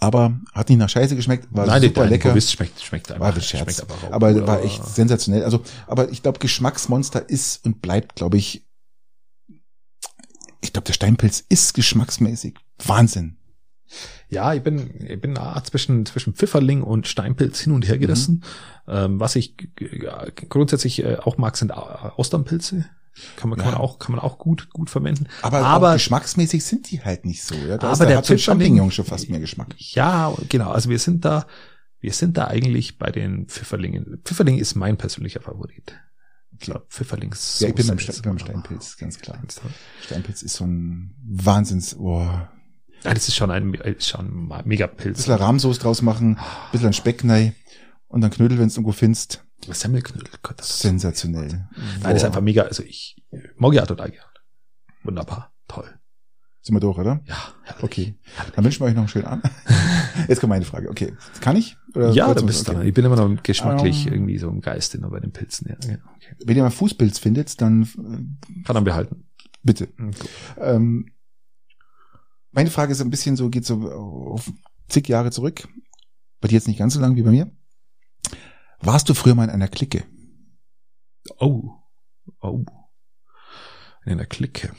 Aber hat nicht nach Scheiße geschmeckt, war Nein, super der lecker. Bovist schmeckt, schmeckt einfach. War Scherz. Schmeckt aber gut, war echt sensationell. Also, aber ich glaube, Geschmacksmonster ist und bleibt, glaube ich, ich glaube, der Steinpilz ist geschmacksmäßig Wahnsinn. Ja, ich bin, ich bin nah zwischen, zwischen Pfifferling und Steinpilz hin und her gerissen. Mhm. Ähm, was ich ja, grundsätzlich äh, auch mag, sind Au- Austernpilze. Kann man, kann Ja. man auch, kann man auch gut, gut verwenden. Aber, Aber- geschmacksmäßig sind die halt nicht so. Ja? Da Aber der, der hat so Champignon schon fast mehr Geschmack. Ja, genau. Also wir sind da, wir sind da eigentlich bei den Pfifferlingen. Pfifferling ist mein persönlicher Favorit. Ich glaube, Pfifferlings. Ja, ich bin beim, Ste- beim Steinpilz, ganz klar. Steinpilz ist so ein Wahnsinns, oh. Ja, das ist schon ein, ist schon ein Megapilz. Bisschen Rahmsoße draus machen, bisschen Speck rein und dann Knödel, wenn du irgendwo findest. Semmelknödel. Gott, das ist, Sensationell. nein, das ist einfach mega. Also ich mag ja total gern. Wunderbar. Toll. Sind wir durch, oder? Ja, herrlich. Okay. Herrlich. Dann wünschen wir euch noch einen schönen Abend. *laughs* Jetzt kommt meine Frage. Okay. Kann ich? Oder Ja, da bist du. okay. Ich bin immer noch geschmacklich Ähm. irgendwie so im Geiste noch bei den Pilzen. Ja, okay. Wenn ihr mal Fußpilz findet, dann äh, Kann man behalten. bitte. Hm, gut. Ähm, meine Frage ist ein bisschen so, geht so auf zig Jahre zurück. Bei dir jetzt nicht ganz so lang wie bei mir. Warst du früher mal in einer Clique? Oh. Oh. In einer Clique.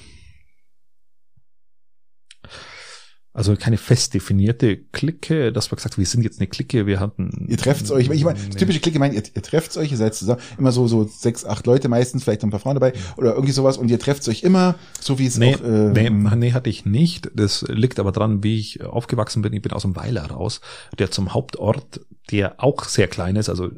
Also keine fest definierte Clique, dass man gesagt wir sind jetzt eine Clique, wir hatten. Ihr trefft euch, ich meine, Nee. typische Clique meint, ihr, ihr trefft euch, ihr seid zusammen, immer so, so sechs, acht Leute meistens, vielleicht noch ein paar Frauen dabei, oder irgendwie sowas, und ihr trefft euch immer, so wie es Nee, auch, äh, nee, nee, hatte ich nicht. Das liegt aber dran, wie ich aufgewachsen bin. Ich bin aus dem Weiler raus, der zum Hauptort, der auch sehr klein ist, also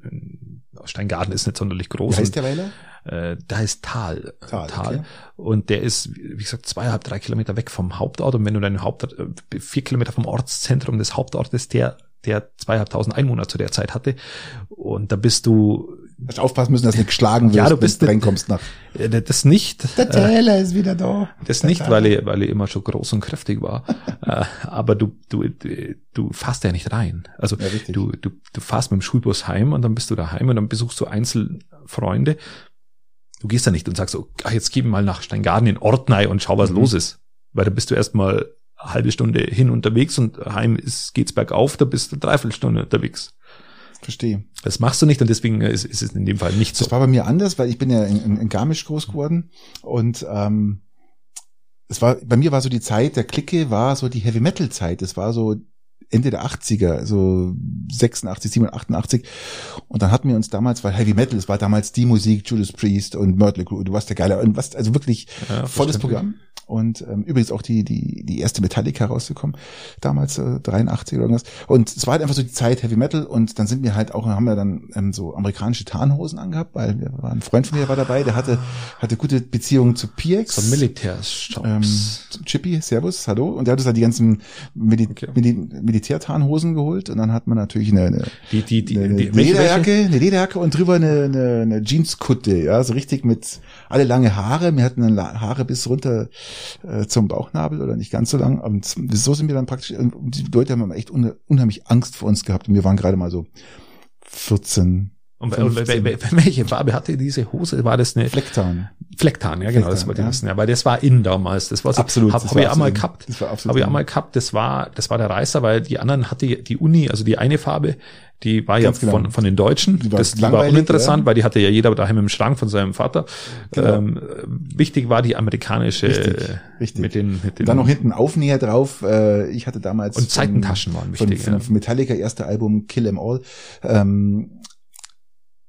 Steingarten ist nicht sonderlich wie groß. heißt der Weiler? Äh, da ist Tal. Tal, okay. Und der ist, wie gesagt, zweieinhalb, drei Kilometer weg vom Hauptort. Und wenn du deinen Hauptort, äh, vier Kilometer vom Ortszentrum des Hauptortes, der, der zweieinhalbtausend Einwohner zu der Zeit hatte. Und da bist du, Hast aufpassen müssen, dass du nicht geschlagen wirst, Ja, du wenn bist reinkommst nach. äh, das nicht, Der äh, Taylor ist wieder da. das nicht, weil ich, weil ich immer schon groß und kräftig war. *laughs* äh, aber du, du, du fährst ja nicht rein. Also Ja, du, du, du fährst mit dem Schulbus heim und dann bist du daheim und dann besuchst du Einzelfreunde. Du gehst da nicht und sagst so, ach, jetzt geh mal nach Steingarten in Ortnei und schau, was Mhm. los ist. Weil da bist du erstmal eine halbe Stunde hin unterwegs und heim ist, geht's bergauf, da bist du eine Dreiviertelstunde unterwegs. Verstehe. Das machst du nicht und deswegen ist, ist es in dem Fall nicht so. Das war bei mir anders, weil ich bin ja in, in, in Garmisch groß geworden und ähm, es war bei mir war so die Zeit der Clique war so die Heavy Metal Zeit. Es war so Ende der 80er, so 86, 87, 88 und dann hatten wir uns damals, weil Heavy Metal, es war damals die Musik, Judas Priest und Mötley Crüe, du warst der geile und was also wirklich Ja, volles. Programm Und ähm, übrigens auch die, die, die erste Metallica rausgekommen, damals äh, 83 oder irgendwas. Und es war halt einfach so die Zeit Heavy Metal und dann sind wir halt auch, haben wir dann ähm, so amerikanische Tarnhosen angehabt, weil wir waren, ein Freund von mir war dabei, der hatte, hatte gute Beziehungen zu PX. So Militärshops. Ähm, Chippy, Servus, hallo. Und der hat uns halt die ganzen Mili Okay. Mili Militärtarnhosen geholt und dann hat man natürlich eine, eine Die, die, die, eine, die, welche- Lederjacke, welche? eine Lederjacke und drüber eine, eine, eine Jeanskutte, ja, so richtig mit alle lange Haare. Wir hatten dann Haare bis runter äh, zum Bauchnabel oder nicht ganz so lang. Und so sind wir dann praktisch, und die Leute haben echt un, unheimlich Angst vor uns gehabt und wir waren gerade mal so 14 Und, und, 15. wel- wel- welche Farbe hatte diese Hose? War das eine Flecktarn. Flecktarn? Ja, genau, das Flecktarn, wollte ich ja. wissen. Ja, weil das war in damals. Das war so, Absolut, Habe das hab war ich einmal absolut- gehabt. das war Habe ich in. einmal gehabt. Das war, das war der Reißer, weil die anderen hatte die Uni, also die eine Farbe, die war Ganz ja genau. von, von den Deutschen. Die war das die war uninteressant, ja. weil die hatte ja jeder daheim im Schrank von seinem Vater. Genau. Ähm, wichtig war die amerikanische Richtig, äh, richtig. mit den, mit den Und dann noch hinten Aufnäher drauf. Äh, ich hatte damals Und Seitentaschen waren von, wichtig, von, ja. Metallica erste Album Kill 'Em All. Ähm,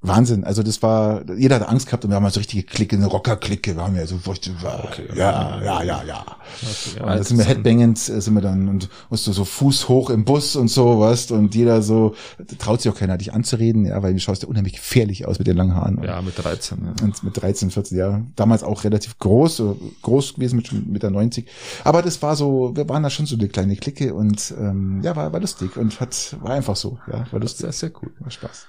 Wahnsinn. Also das war, jeder hat Angst gehabt und wir haben halt so richtige Clique, eine Rocker-Clique. Wir haben ja so, Okay, ja, ja, ja, ja. Ja, Und da sind wir headbangend, äh, sind wir dann und musst du so Fuß hoch im Bus und so, was und jeder so, traut sich auch keiner, dich anzureden, ja, weil du schaust ja unheimlich gefährlich aus mit den langen Haaren. Ja, mit 13. Ja. Und mit 13, 14 Jahren. Damals auch relativ groß, so groß gewesen mit, mit der 90. Aber das war so, wir waren da schon so eine kleine Clique und ähm, ja, war, war lustig und hat, war einfach so, ja, war lustig. Sehr, sehr cool. War Spaß.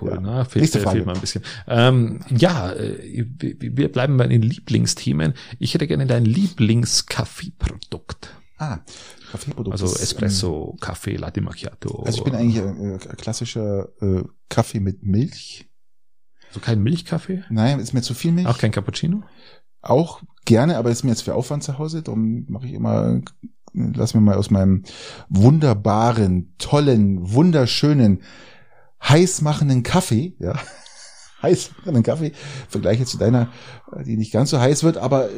Cool, Ja. na, fehlt, Nächste fehlt Frage. mal ein bisschen. Ähm, ja, äh, wir bleiben bei den Lieblingsthemen. Ich hätte gerne dein Lieblingskaffeeprodukt. Ah, Kaffeeprodukt. Also Espresso, Kaffee, Latte Macchiato. Ähm, also ich bin eigentlich äh, äh, klassischer äh, Kaffee mit Milch. also kein Milchkaffee, Nein, ist mir zu viel Milch. auch kein Cappuccino. Auch gerne, aber ist mir jetzt für Aufwand zu Hause. Darum mache ich immer, lass mir mal aus meinem wunderbaren, tollen, wunderschönen, heißmachenden Kaffee, ja, *laughs* heißmachenden Kaffee, vergleiche zu deiner, äh, die nicht ganz so heiß wird, aber äh,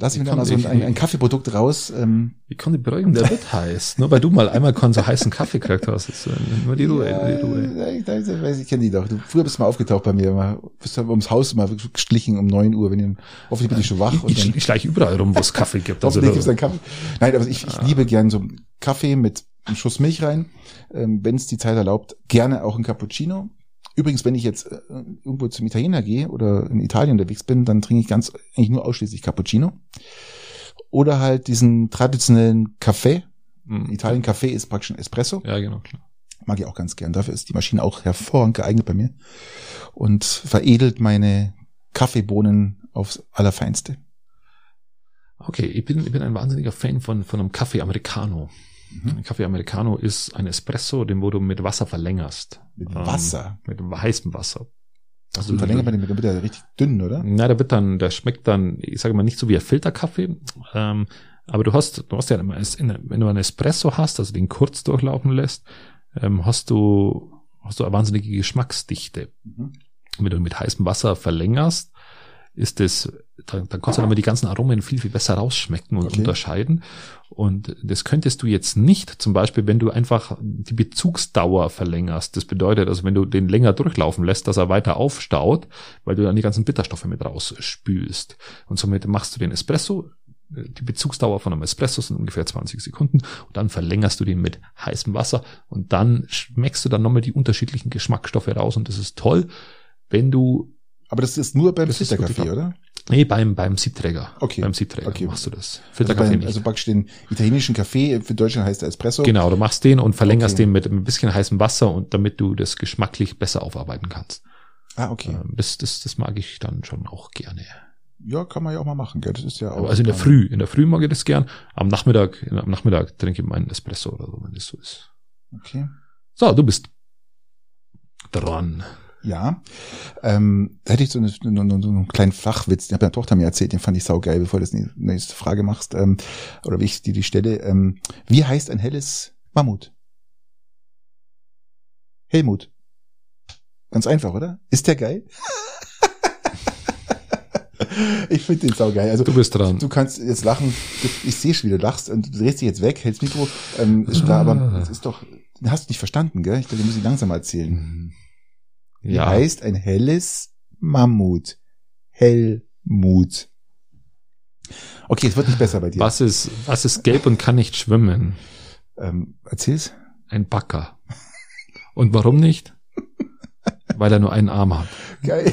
lass ich mir da mal so ein, ein, Kaffeeprodukt raus. Ähm, Ich kann dich beruhigen, der wird heiß. Nur weil du mal einmal keinen so heißen Kaffee gekriegt hast. Ist, äh, nur die Ruhe, nur die Ruhe. Ja, ich, ich, ich kenne die doch. Du, früher bist du mal aufgetaucht bei mir, mal, bist du ums Haus mal geschlichen um neun Uhr, wenn ihr, hoffentlich bin ich schon wach. und Ich, dann- ich, ich schleiche überall rum, wo es Kaffee gibt. *laughs* Also, gibt's einen Kaffee. Nein, aber ich, Ah. ich liebe gern so Kaffee mit einem Schuss Milch rein. Ähm, wenn es die Zeit erlaubt, gerne auch ein Cappuccino. Übrigens, wenn ich jetzt äh, irgendwo zum Italiener gehe oder in Italien unterwegs bin, dann trinke ich ganz eigentlich nur ausschließlich Cappuccino. Oder halt diesen traditionellen Kaffee. Mhm. Italien Kaffee ist praktisch ein Espresso. Ja, genau. Klar. Mag ich auch ganz gern. Dafür ist die Maschine auch hervorragend geeignet bei mir. Und veredelt meine Kaffeebohnen aufs Allerfeinste. Okay, ich bin, ich bin ein wahnsinniger Fan von, von einem Kaffee Americano. Mhm. Ein Kaffee Americano ist ein Espresso, den wo du mit Wasser verlängerst. Mit Ähm, Wasser. Mit heißem Wasser. Also verlängert man den mit, wird er richtig dünn, oder? Na, der wird dann, der schmeckt dann, ich sage mal, nicht so wie ein Filterkaffee. Ähm, aber du hast, du hast ja immer, wenn du einen Espresso hast, also den kurz durchlaufen lässt, ähm, hast du, hast du eine wahnsinnige Geschmacksdichte. Mhm. wenn du mit heißem Wasser verlängerst, ist es, dann, dann kannst du dann immer die ganzen Aromen viel, viel besser rausschmecken und Okay. unterscheiden. Und das könntest du jetzt nicht, zum Beispiel, wenn du einfach die Bezugsdauer verlängerst. Das bedeutet, also wenn du den länger durchlaufen lässt, dass er weiter aufstaut, weil du dann die ganzen Bitterstoffe mit rausspülst. Und somit machst du den Espresso, die Bezugsdauer von einem Espresso sind ungefähr 20 Sekunden und dann verlängerst du den mit heißem Wasser und dann schmeckst du dann nochmal die unterschiedlichen Geschmacksstoffe raus und das ist toll, wenn du, Aber das ist nur beim Filterkaffee, oder? Nee, beim, beim Siebträger. Okay. Beim Siebträger Okay. machst du das. Also, Filterkaffee beim, also praktisch den italienischen Kaffee, für Deutschland heißt der Espresso. genau, du machst den und verlängerst Okay. den mit ein bisschen heißem Wasser und damit du das geschmacklich besser aufarbeiten kannst. Ah, okay. Ähm, Das, das, das mag ich dann schon auch gerne. Ja, kann man ja auch mal machen, gell? Das ist ja auch. Aber also in der Früh, in der Früh mag ich das gern. Am Nachmittag, am Nachmittag trinke ich meinen Espresso oder so, wenn das so ist. Okay. So, du bist dran. Ja. Ähm, da hätte ich so, eine, so, eine, so einen kleinen Flachwitz, den hat meine Tochter mir erzählt, den fand ich saugeil, bevor du das die nächste Frage machst. Ähm, oder wie ich dir die stelle. Ähm, wie heißt ein helles Mammut? Helmut. Ganz einfach, oder? Ist der geil? *laughs* ich finde den saugeil. Also Du bist dran. Du kannst jetzt lachen. Du, ich sehe schon, wie du lachst und du drehst dich jetzt weg, hältst Mikro. Ähm, ist klar, aber Ah. es ist doch, du hast nicht verstanden, gell? Ich glaube, du musst dich langsam erzählen. Wie Ja, heißt ein helles Mammut? Hellmut. Okay, es wird nicht besser bei dir. Was ist, was ist gelb und kann nicht schwimmen? Ähm, erzähl's. Ein Backer. Und warum nicht? Weil er nur einen Arm hat. Geil.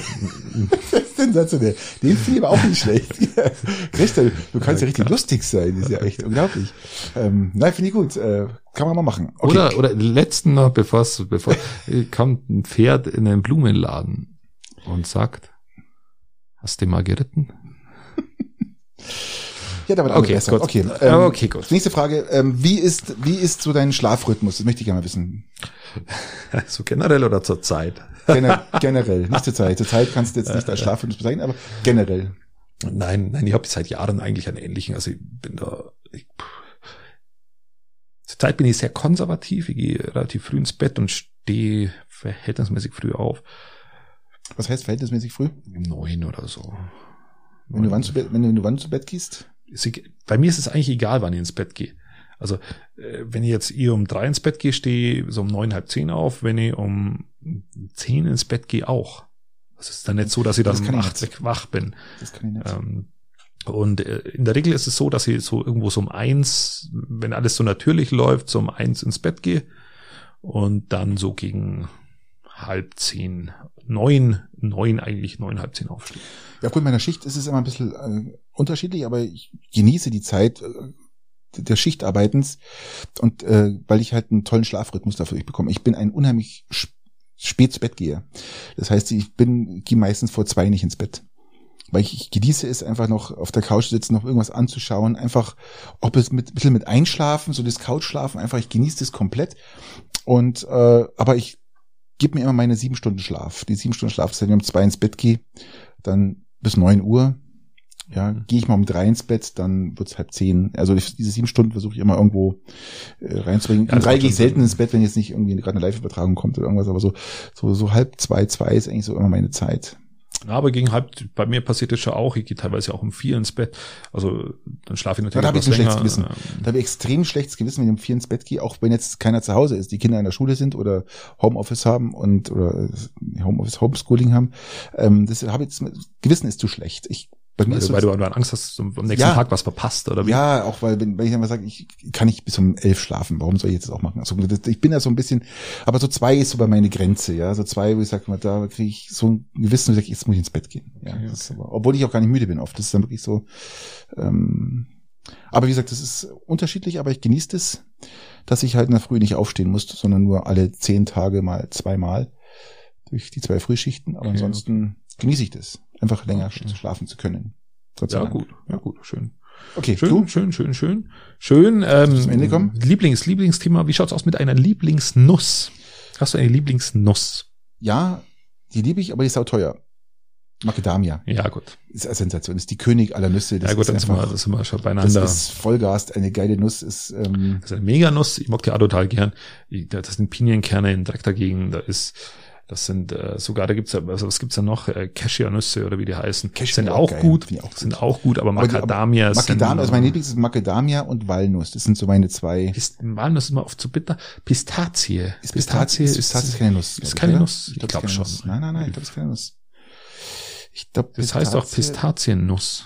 Das *laughs* ist sensationell. Den finde ich aber auch nicht schlecht. *laughs* Christa, du kannst ja, richtig lustig sein. Das ist ja echt unglaublich. Ähm, nein, finde ich gut. Äh, kann man mal machen. Okay. Oder, oder letzten noch, bevor bevor kommt ein Pferd in einen Blumenladen und sagt, hast du mal geritten? *laughs* Ja, damit Okay, besser. gut. Okay, Ja, okay, gut. Nächste Frage. Ähm, wie ist, wie ist so dein Schlafrhythmus? Das möchte ich gerne mal wissen. *laughs* So generell oder zur Zeit? *laughs* Gener generell, nicht zur Zeit. Zur Zeit kannst du jetzt nicht als Schlafrhythmus bezeichnen, aber generell. Nein, nein, ich habe seit Jahren eigentlich einen ähnlichen. Also ich bin da. Ich, Zurzeit bin ich sehr konservativ. Ich gehe relativ früh ins Bett und stehe verhältnismäßig früh auf. Was heißt verhältnismäßig früh? Um neun oder so. Wenn du wann zu Bett, wenn du, wenn du wann zu Bett gehst? Bei mir ist es eigentlich egal, wann ich ins Bett gehe. Also äh, wenn ich jetzt ihr um drei ins Bett gehe, stehe ich so um neun, halb zehn auf. Wenn ich um zehn ins Bett gehe, auch. Es ist dann nicht so, dass ich dann Das um ich acht wach bin. Das kann ich nicht. Ähm, und äh, in der Regel ist es so, dass ich so irgendwo so um eins, wenn alles so natürlich läuft, so um eins ins Bett gehe und dann so gegen halb zehn, neun, neun eigentlich, neun, halb zehn aufstehe. Ja, aufgrund meiner Schicht ist es immer ein bisschen äh, unterschiedlich, aber ich genieße die Zeit äh, des Schichtarbeitens und äh, weil ich halt einen tollen Schlafrhythmus dafür bekomme. Ich bin ein unheimlich sp- spät zu Bett gehe. Das heißt, ich bin gehe meistens vor zwei nicht ins Bett. Weil ich, ich genieße es einfach noch auf der Couch sitzen, noch irgendwas anzuschauen, einfach ob es mit ein bisschen mit einschlafen, so das Couchschlafen, einfach ich genieße das komplett. Und äh, aber ich gebe mir immer meine sieben Stunden Schlaf. Die sieben Stunden Schlaf ist, wenn ich um zwei ins Bett gehe, dann bis neun Uhr. Ja, gehe ich mal um drei ins Bett, dann wird's halb zehn. Also diese sieben Stunden versuche ich immer irgendwo äh, reinzubringen. Ja, um das drei gehe ich selten ins Bett, wenn jetzt nicht irgendwie gerade eine Live-Übertragung kommt oder irgendwas, aber so, so, so halb zwei, zwei ist eigentlich so immer meine Zeit. Aber gegen halb, bei mir passiert das schon auch, ich gehe teilweise auch um vier ins Bett. Also dann schlafe ich natürlich da habe ich ein schlechtes länger. Gewissen. Da habe ich extrem schlechtes Gewissen, wenn ich um vier ins Bett gehe, auch wenn jetzt keiner zu Hause ist, die Kinder in der Schule sind oder Homeoffice haben und oder äh, Homeoffice Homeschooling haben. Ähm, das habe ich jetzt Gewissen ist zu schlecht. Ich bei mir Weil, ist weil du dann Angst hast, am nächsten Ja. Tag was verpasst, oder wie? Ja, auch weil, wenn, wenn ich immer sage, ich kann nicht bis um elf schlafen, warum soll ich jetzt das auch machen? Also, ich bin da so ein bisschen, aber so zwei ist so bei meine Grenze, ja. So zwei, wo ich sage, da kriege ich so ein Gewissen, wo ich sage, jetzt muss ich ins Bett gehen. Ja, Okay, ist aber, obwohl ich auch gar nicht müde bin oft. Das ist dann wirklich so. Ähm, aber wie gesagt, das ist unterschiedlich, aber ich genieße das, dass ich halt in der Früh nicht aufstehen muss, sondern nur alle zehn Tage mal zweimal durch die zwei Frühschichten. Aber Okay, ansonsten genieße ich das, einfach länger Okay. schlafen zu können. Gott sei Ja, Dank. gut, ja gut, schön. Okay, Schön, du? schön, schön, schön. Schön. Ähm, zum Ende kommen? Lieblings, Lieblingsthema. Wie schaut's aus mit einer Lieblingsnuss? Hast du eine Lieblingsnuss? Ja, die liebe ich, aber die ist auch teuer. Macadamia Ja, gut. ist eine Sensation, ist die König aller Nüsse. Das ja, gut, ist dann sind wir, das sind wir schon das beieinander. Das ist Vollgas, eine geile Nuss ist, ähm, ist eine Meganuss. Ich mag die auch total gern. Das sind Pinienkerne in direkt dagegen. Da ist, das sind äh, sogar, da gibt's ja, also was gibt's da noch? Äh, Cashewnüsse oder wie die heißen. Cashew sind ich auch geil. gut. Ich auch Sind auch gut, aber Macadamia sind. Macadamia, also mein Lieblings ist Macadamia und Walnuss. Das sind so meine zwei. Pist Walnuss ist immer oft zu bitter. Pistazie. Ist Pistazie, ist, Pistazie ist keine Nuss. ist glaub keine oder? Nuss. Ich glaub, glaub ist keine schon. Nuss. Nein, nein, nein, ich glaube, es ist keine Nuss. Ich glaube, Das heißt auch Pistaziennuss.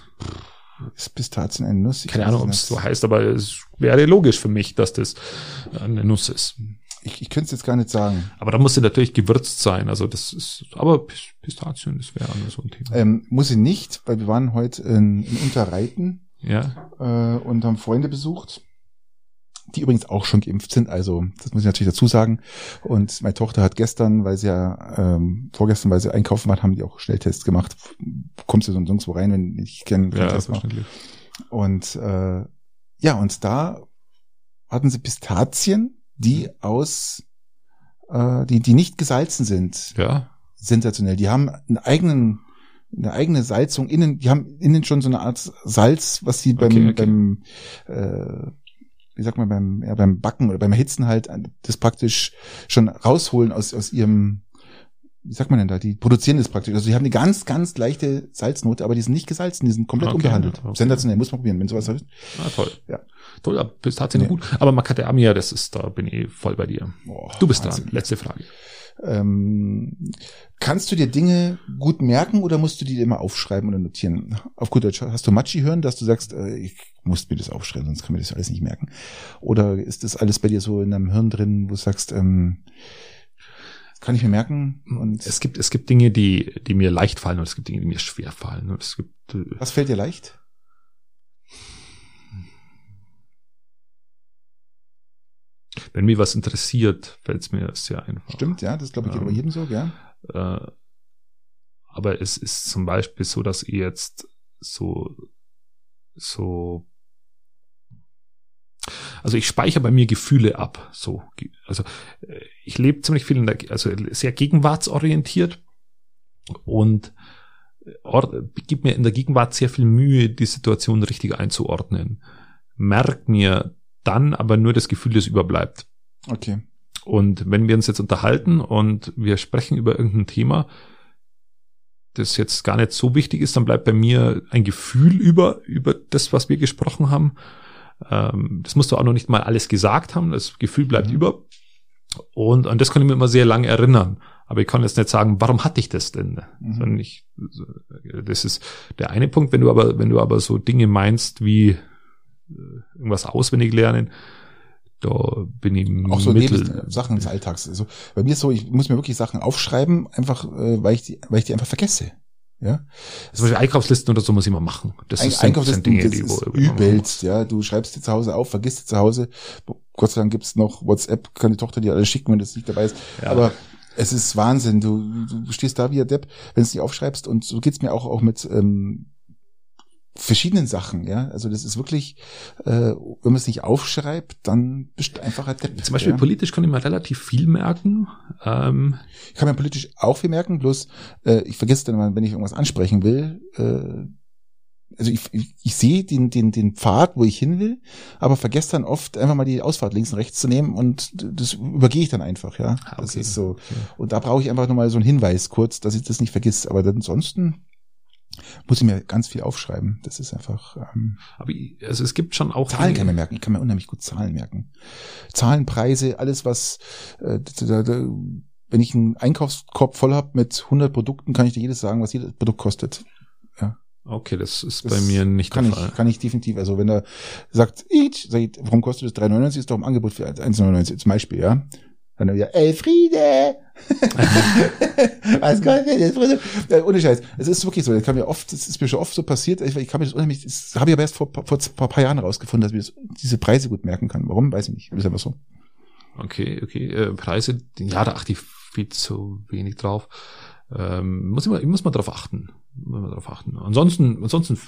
Ist Pistazien eine Nuss? Ich Keine Ahnung, ob es so heißt, aber es wäre logisch für mich, dass das eine Nuss ist. Ich, ich könnte es jetzt gar nicht sagen. Aber da muss sie natürlich gewürzt sein. Also das ist, aber Pis- Pistazien, das wäre so ein Thema. Ähm, muss ich nicht, weil wir waren heute in, in Unterreiten Ja, äh, und haben Freunde besucht, die übrigens auch schon geimpft sind. Also das muss ich natürlich dazu sagen. Und meine Tochter hat gestern, weil sie ja ähm, vorgestern, weil sie einkaufen war, haben die auch Schnelltests gemacht. Kommst du so nirgendwo rein, wenn ich keinen keinen ja, Test mache. Und äh, ja, und da hatten sie Pistazien, die aus, äh, die die nicht gesalzen sind Ja, sensationell. Die haben einen eigenen, eine eigene Salzung innen, die haben innen schon so eine Art Salz, was sie beim, Okay, okay. beim, äh, wie sagt man, beim, ja, beim Backen oder beim Hitzen halt, das praktisch schon rausholen aus, aus ihrem, wie sagt man denn da, die produzieren das praktisch. Also die haben eine ganz, ganz leichte Salznote, aber die sind nicht gesalzen, die sind komplett Okay, unbehandelt. okay. Sensationell, muss man probieren, wenn sowas ist. ah, toll. Ja. Toll, ja, Pistazien Nee. gut. Aber Macadamia, das ist, da bin ich voll bei dir. Boah, Du bist Wahnsinn. dran. Letzte Frage. Ähm, kannst du dir Dinge gut merken oder musst du die immer aufschreiben oder notieren? Auf gut Deutsch, hast du Matschi hören, dass du sagst, äh, ich muss mir das aufschreiben, sonst kann mir das alles nicht merken? Oder ist das alles bei dir so in deinem Hirn drin, wo du sagst, ähm, kann ich mir merken? Und Es gibt, es gibt Dinge, die, die mir leicht fallen und es gibt Dinge, die mir schwer fallen. Und es gibt, äh, was fällt dir leicht? wenn mich was interessiert, fällt es mir sehr einfach. Stimmt, ja, das glaube ich geht Ähm, bei jedem so, ja. Äh, aber es ist zum Beispiel so, dass ihr jetzt so, so, also ich speichere bei mir Gefühle ab, so, also äh, ich lebe ziemlich viel in der, also sehr gegenwartsorientiert und or, gibt mir in der Gegenwart sehr viel Mühe, die Situation richtig einzuordnen. Merk mir dann aber nur das Gefühl, das überbleibt. Okay. Und wenn wir uns jetzt unterhalten und wir sprechen über irgendein Thema, das jetzt gar nicht so wichtig ist, dann bleibt bei mir ein Gefühl über, über das, was wir gesprochen haben. Ähm, das musst du auch noch nicht mal alles gesagt haben. Das Gefühl bleibt Mhm. über. Und an das kann ich mir immer sehr lange erinnern. Aber ich kann jetzt nicht sagen, warum hatte ich das denn? Mhm. Sondern ich, das ist der eine Punkt. Wenn du aber, wenn du aber so Dinge meinst wie äh, irgendwas auswendig lernen, da bin ich Auch so mittel, Sachen des Alltags. Also bei mir ist so, ich muss mir wirklich Sachen aufschreiben, einfach, äh, weil ich die, weil ich die einfach vergesse. Ja. Zum Beispiel Einkaufslisten oder so muss ich mal machen. Das Ein, ist, Einkaufslisten, sind das die, ist übelst, ja. Du schreibst dir zu Hause auf, vergisst dir zu Hause. Gott sei Dank gibt's noch WhatsApp, kann die Tochter dir alles schicken, wenn das nicht dabei ist. Ja. Aber es ist Wahnsinn. Du, du stehst da wie ein Depp, wenn du es nicht aufschreibst. Und so geht's mir auch, auch mit ähm, verschiedenen Sachen, ja. Also das ist wirklich, äh, wenn man es nicht aufschreibt, dann bist du einfach ein Depp. Zum Beispiel ja. politisch kann ich mir relativ viel merken. Ähm, Ich kann mir politisch auch viel merken, bloß äh, ich vergesse dann mal, wenn ich irgendwas ansprechen will. Äh, also ich, ich, ich sehe den, den, den Pfad, wo ich hin will, aber vergesse dann oft einfach mal die Ausfahrt links und rechts zu nehmen und das übergehe ich dann einfach, ja. Ah, Das okay. ist so. Und da brauche ich einfach nochmal so einen Hinweis kurz, dass ich das nicht vergiss. Aber ansonsten muss ich mir ganz viel aufschreiben. Das ist einfach. Ähm, aber ich, also es gibt schon auch Zahlen kann man merken. Ich kann mir unheimlich gut Zahlen merken. Zahlen, Preise, alles was, äh, da, da, wenn ich einen Einkaufskorb voll habe mit 100 Produkten, kann ich dir jedes sagen, was jedes Produkt kostet. Okay, das ist Das bei mir nicht Kann der ich, Fall. kann ich definitiv. Also wenn er sagt, each, sag ich, warum kostet das 3,99? Ist doch im Angebot für 1,99 zum Beispiel, ja. Dann wieder, Elfriede! Was kostet das Produkt? Ja, ohne Scheiß. Es ist wirklich so. Das kann mir oft, das ist mir schon oft so passiert. Ich, ich kann mir das unheimlich, das habe ich aber erst vor, vor, vor ein paar Jahren rausgefunden, dass ich das, diese Preise gut merken kann. Warum? Weiß ich nicht. Ist einfach so. Okay, okay. Äh, Preise, ja, da achte ich viel zu wenig drauf. Ähm, muss ich, mal, ich muss mal drauf achten. Muss mal drauf achten. Ansonsten, ansonsten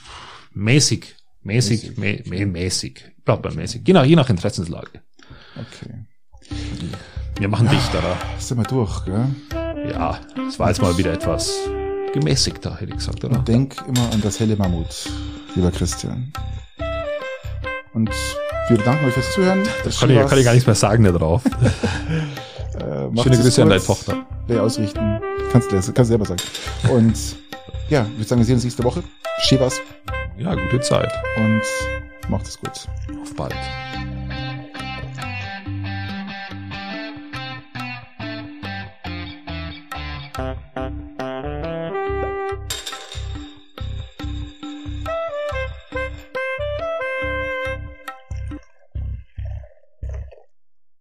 mäßig, mäßig, mä, mä, mäßig. Bleib bei mäßig. Je nach, je nach Interessenslage. Okay. Wir machen dichterer. Sind wir durch, gell? Ja, es war jetzt mal wieder etwas gemäßigter, hätte ich gesagt, oder? Und denk immer an das helle Mammut, lieber Christian. Und wir bedanken euch fürs Zuhören. Das Kann ich, kann ich gar nichts mehr sagen da drauf. *laughs* Äh, Schöne Grüße an deine Tochter. Wer ausrichten. Kannst du kannst selber sagen. Und ja, ich würde sagen, wir sehen uns nächste Woche. Schäbers Ja, gute Zeit. und macht es gut. Auf bald.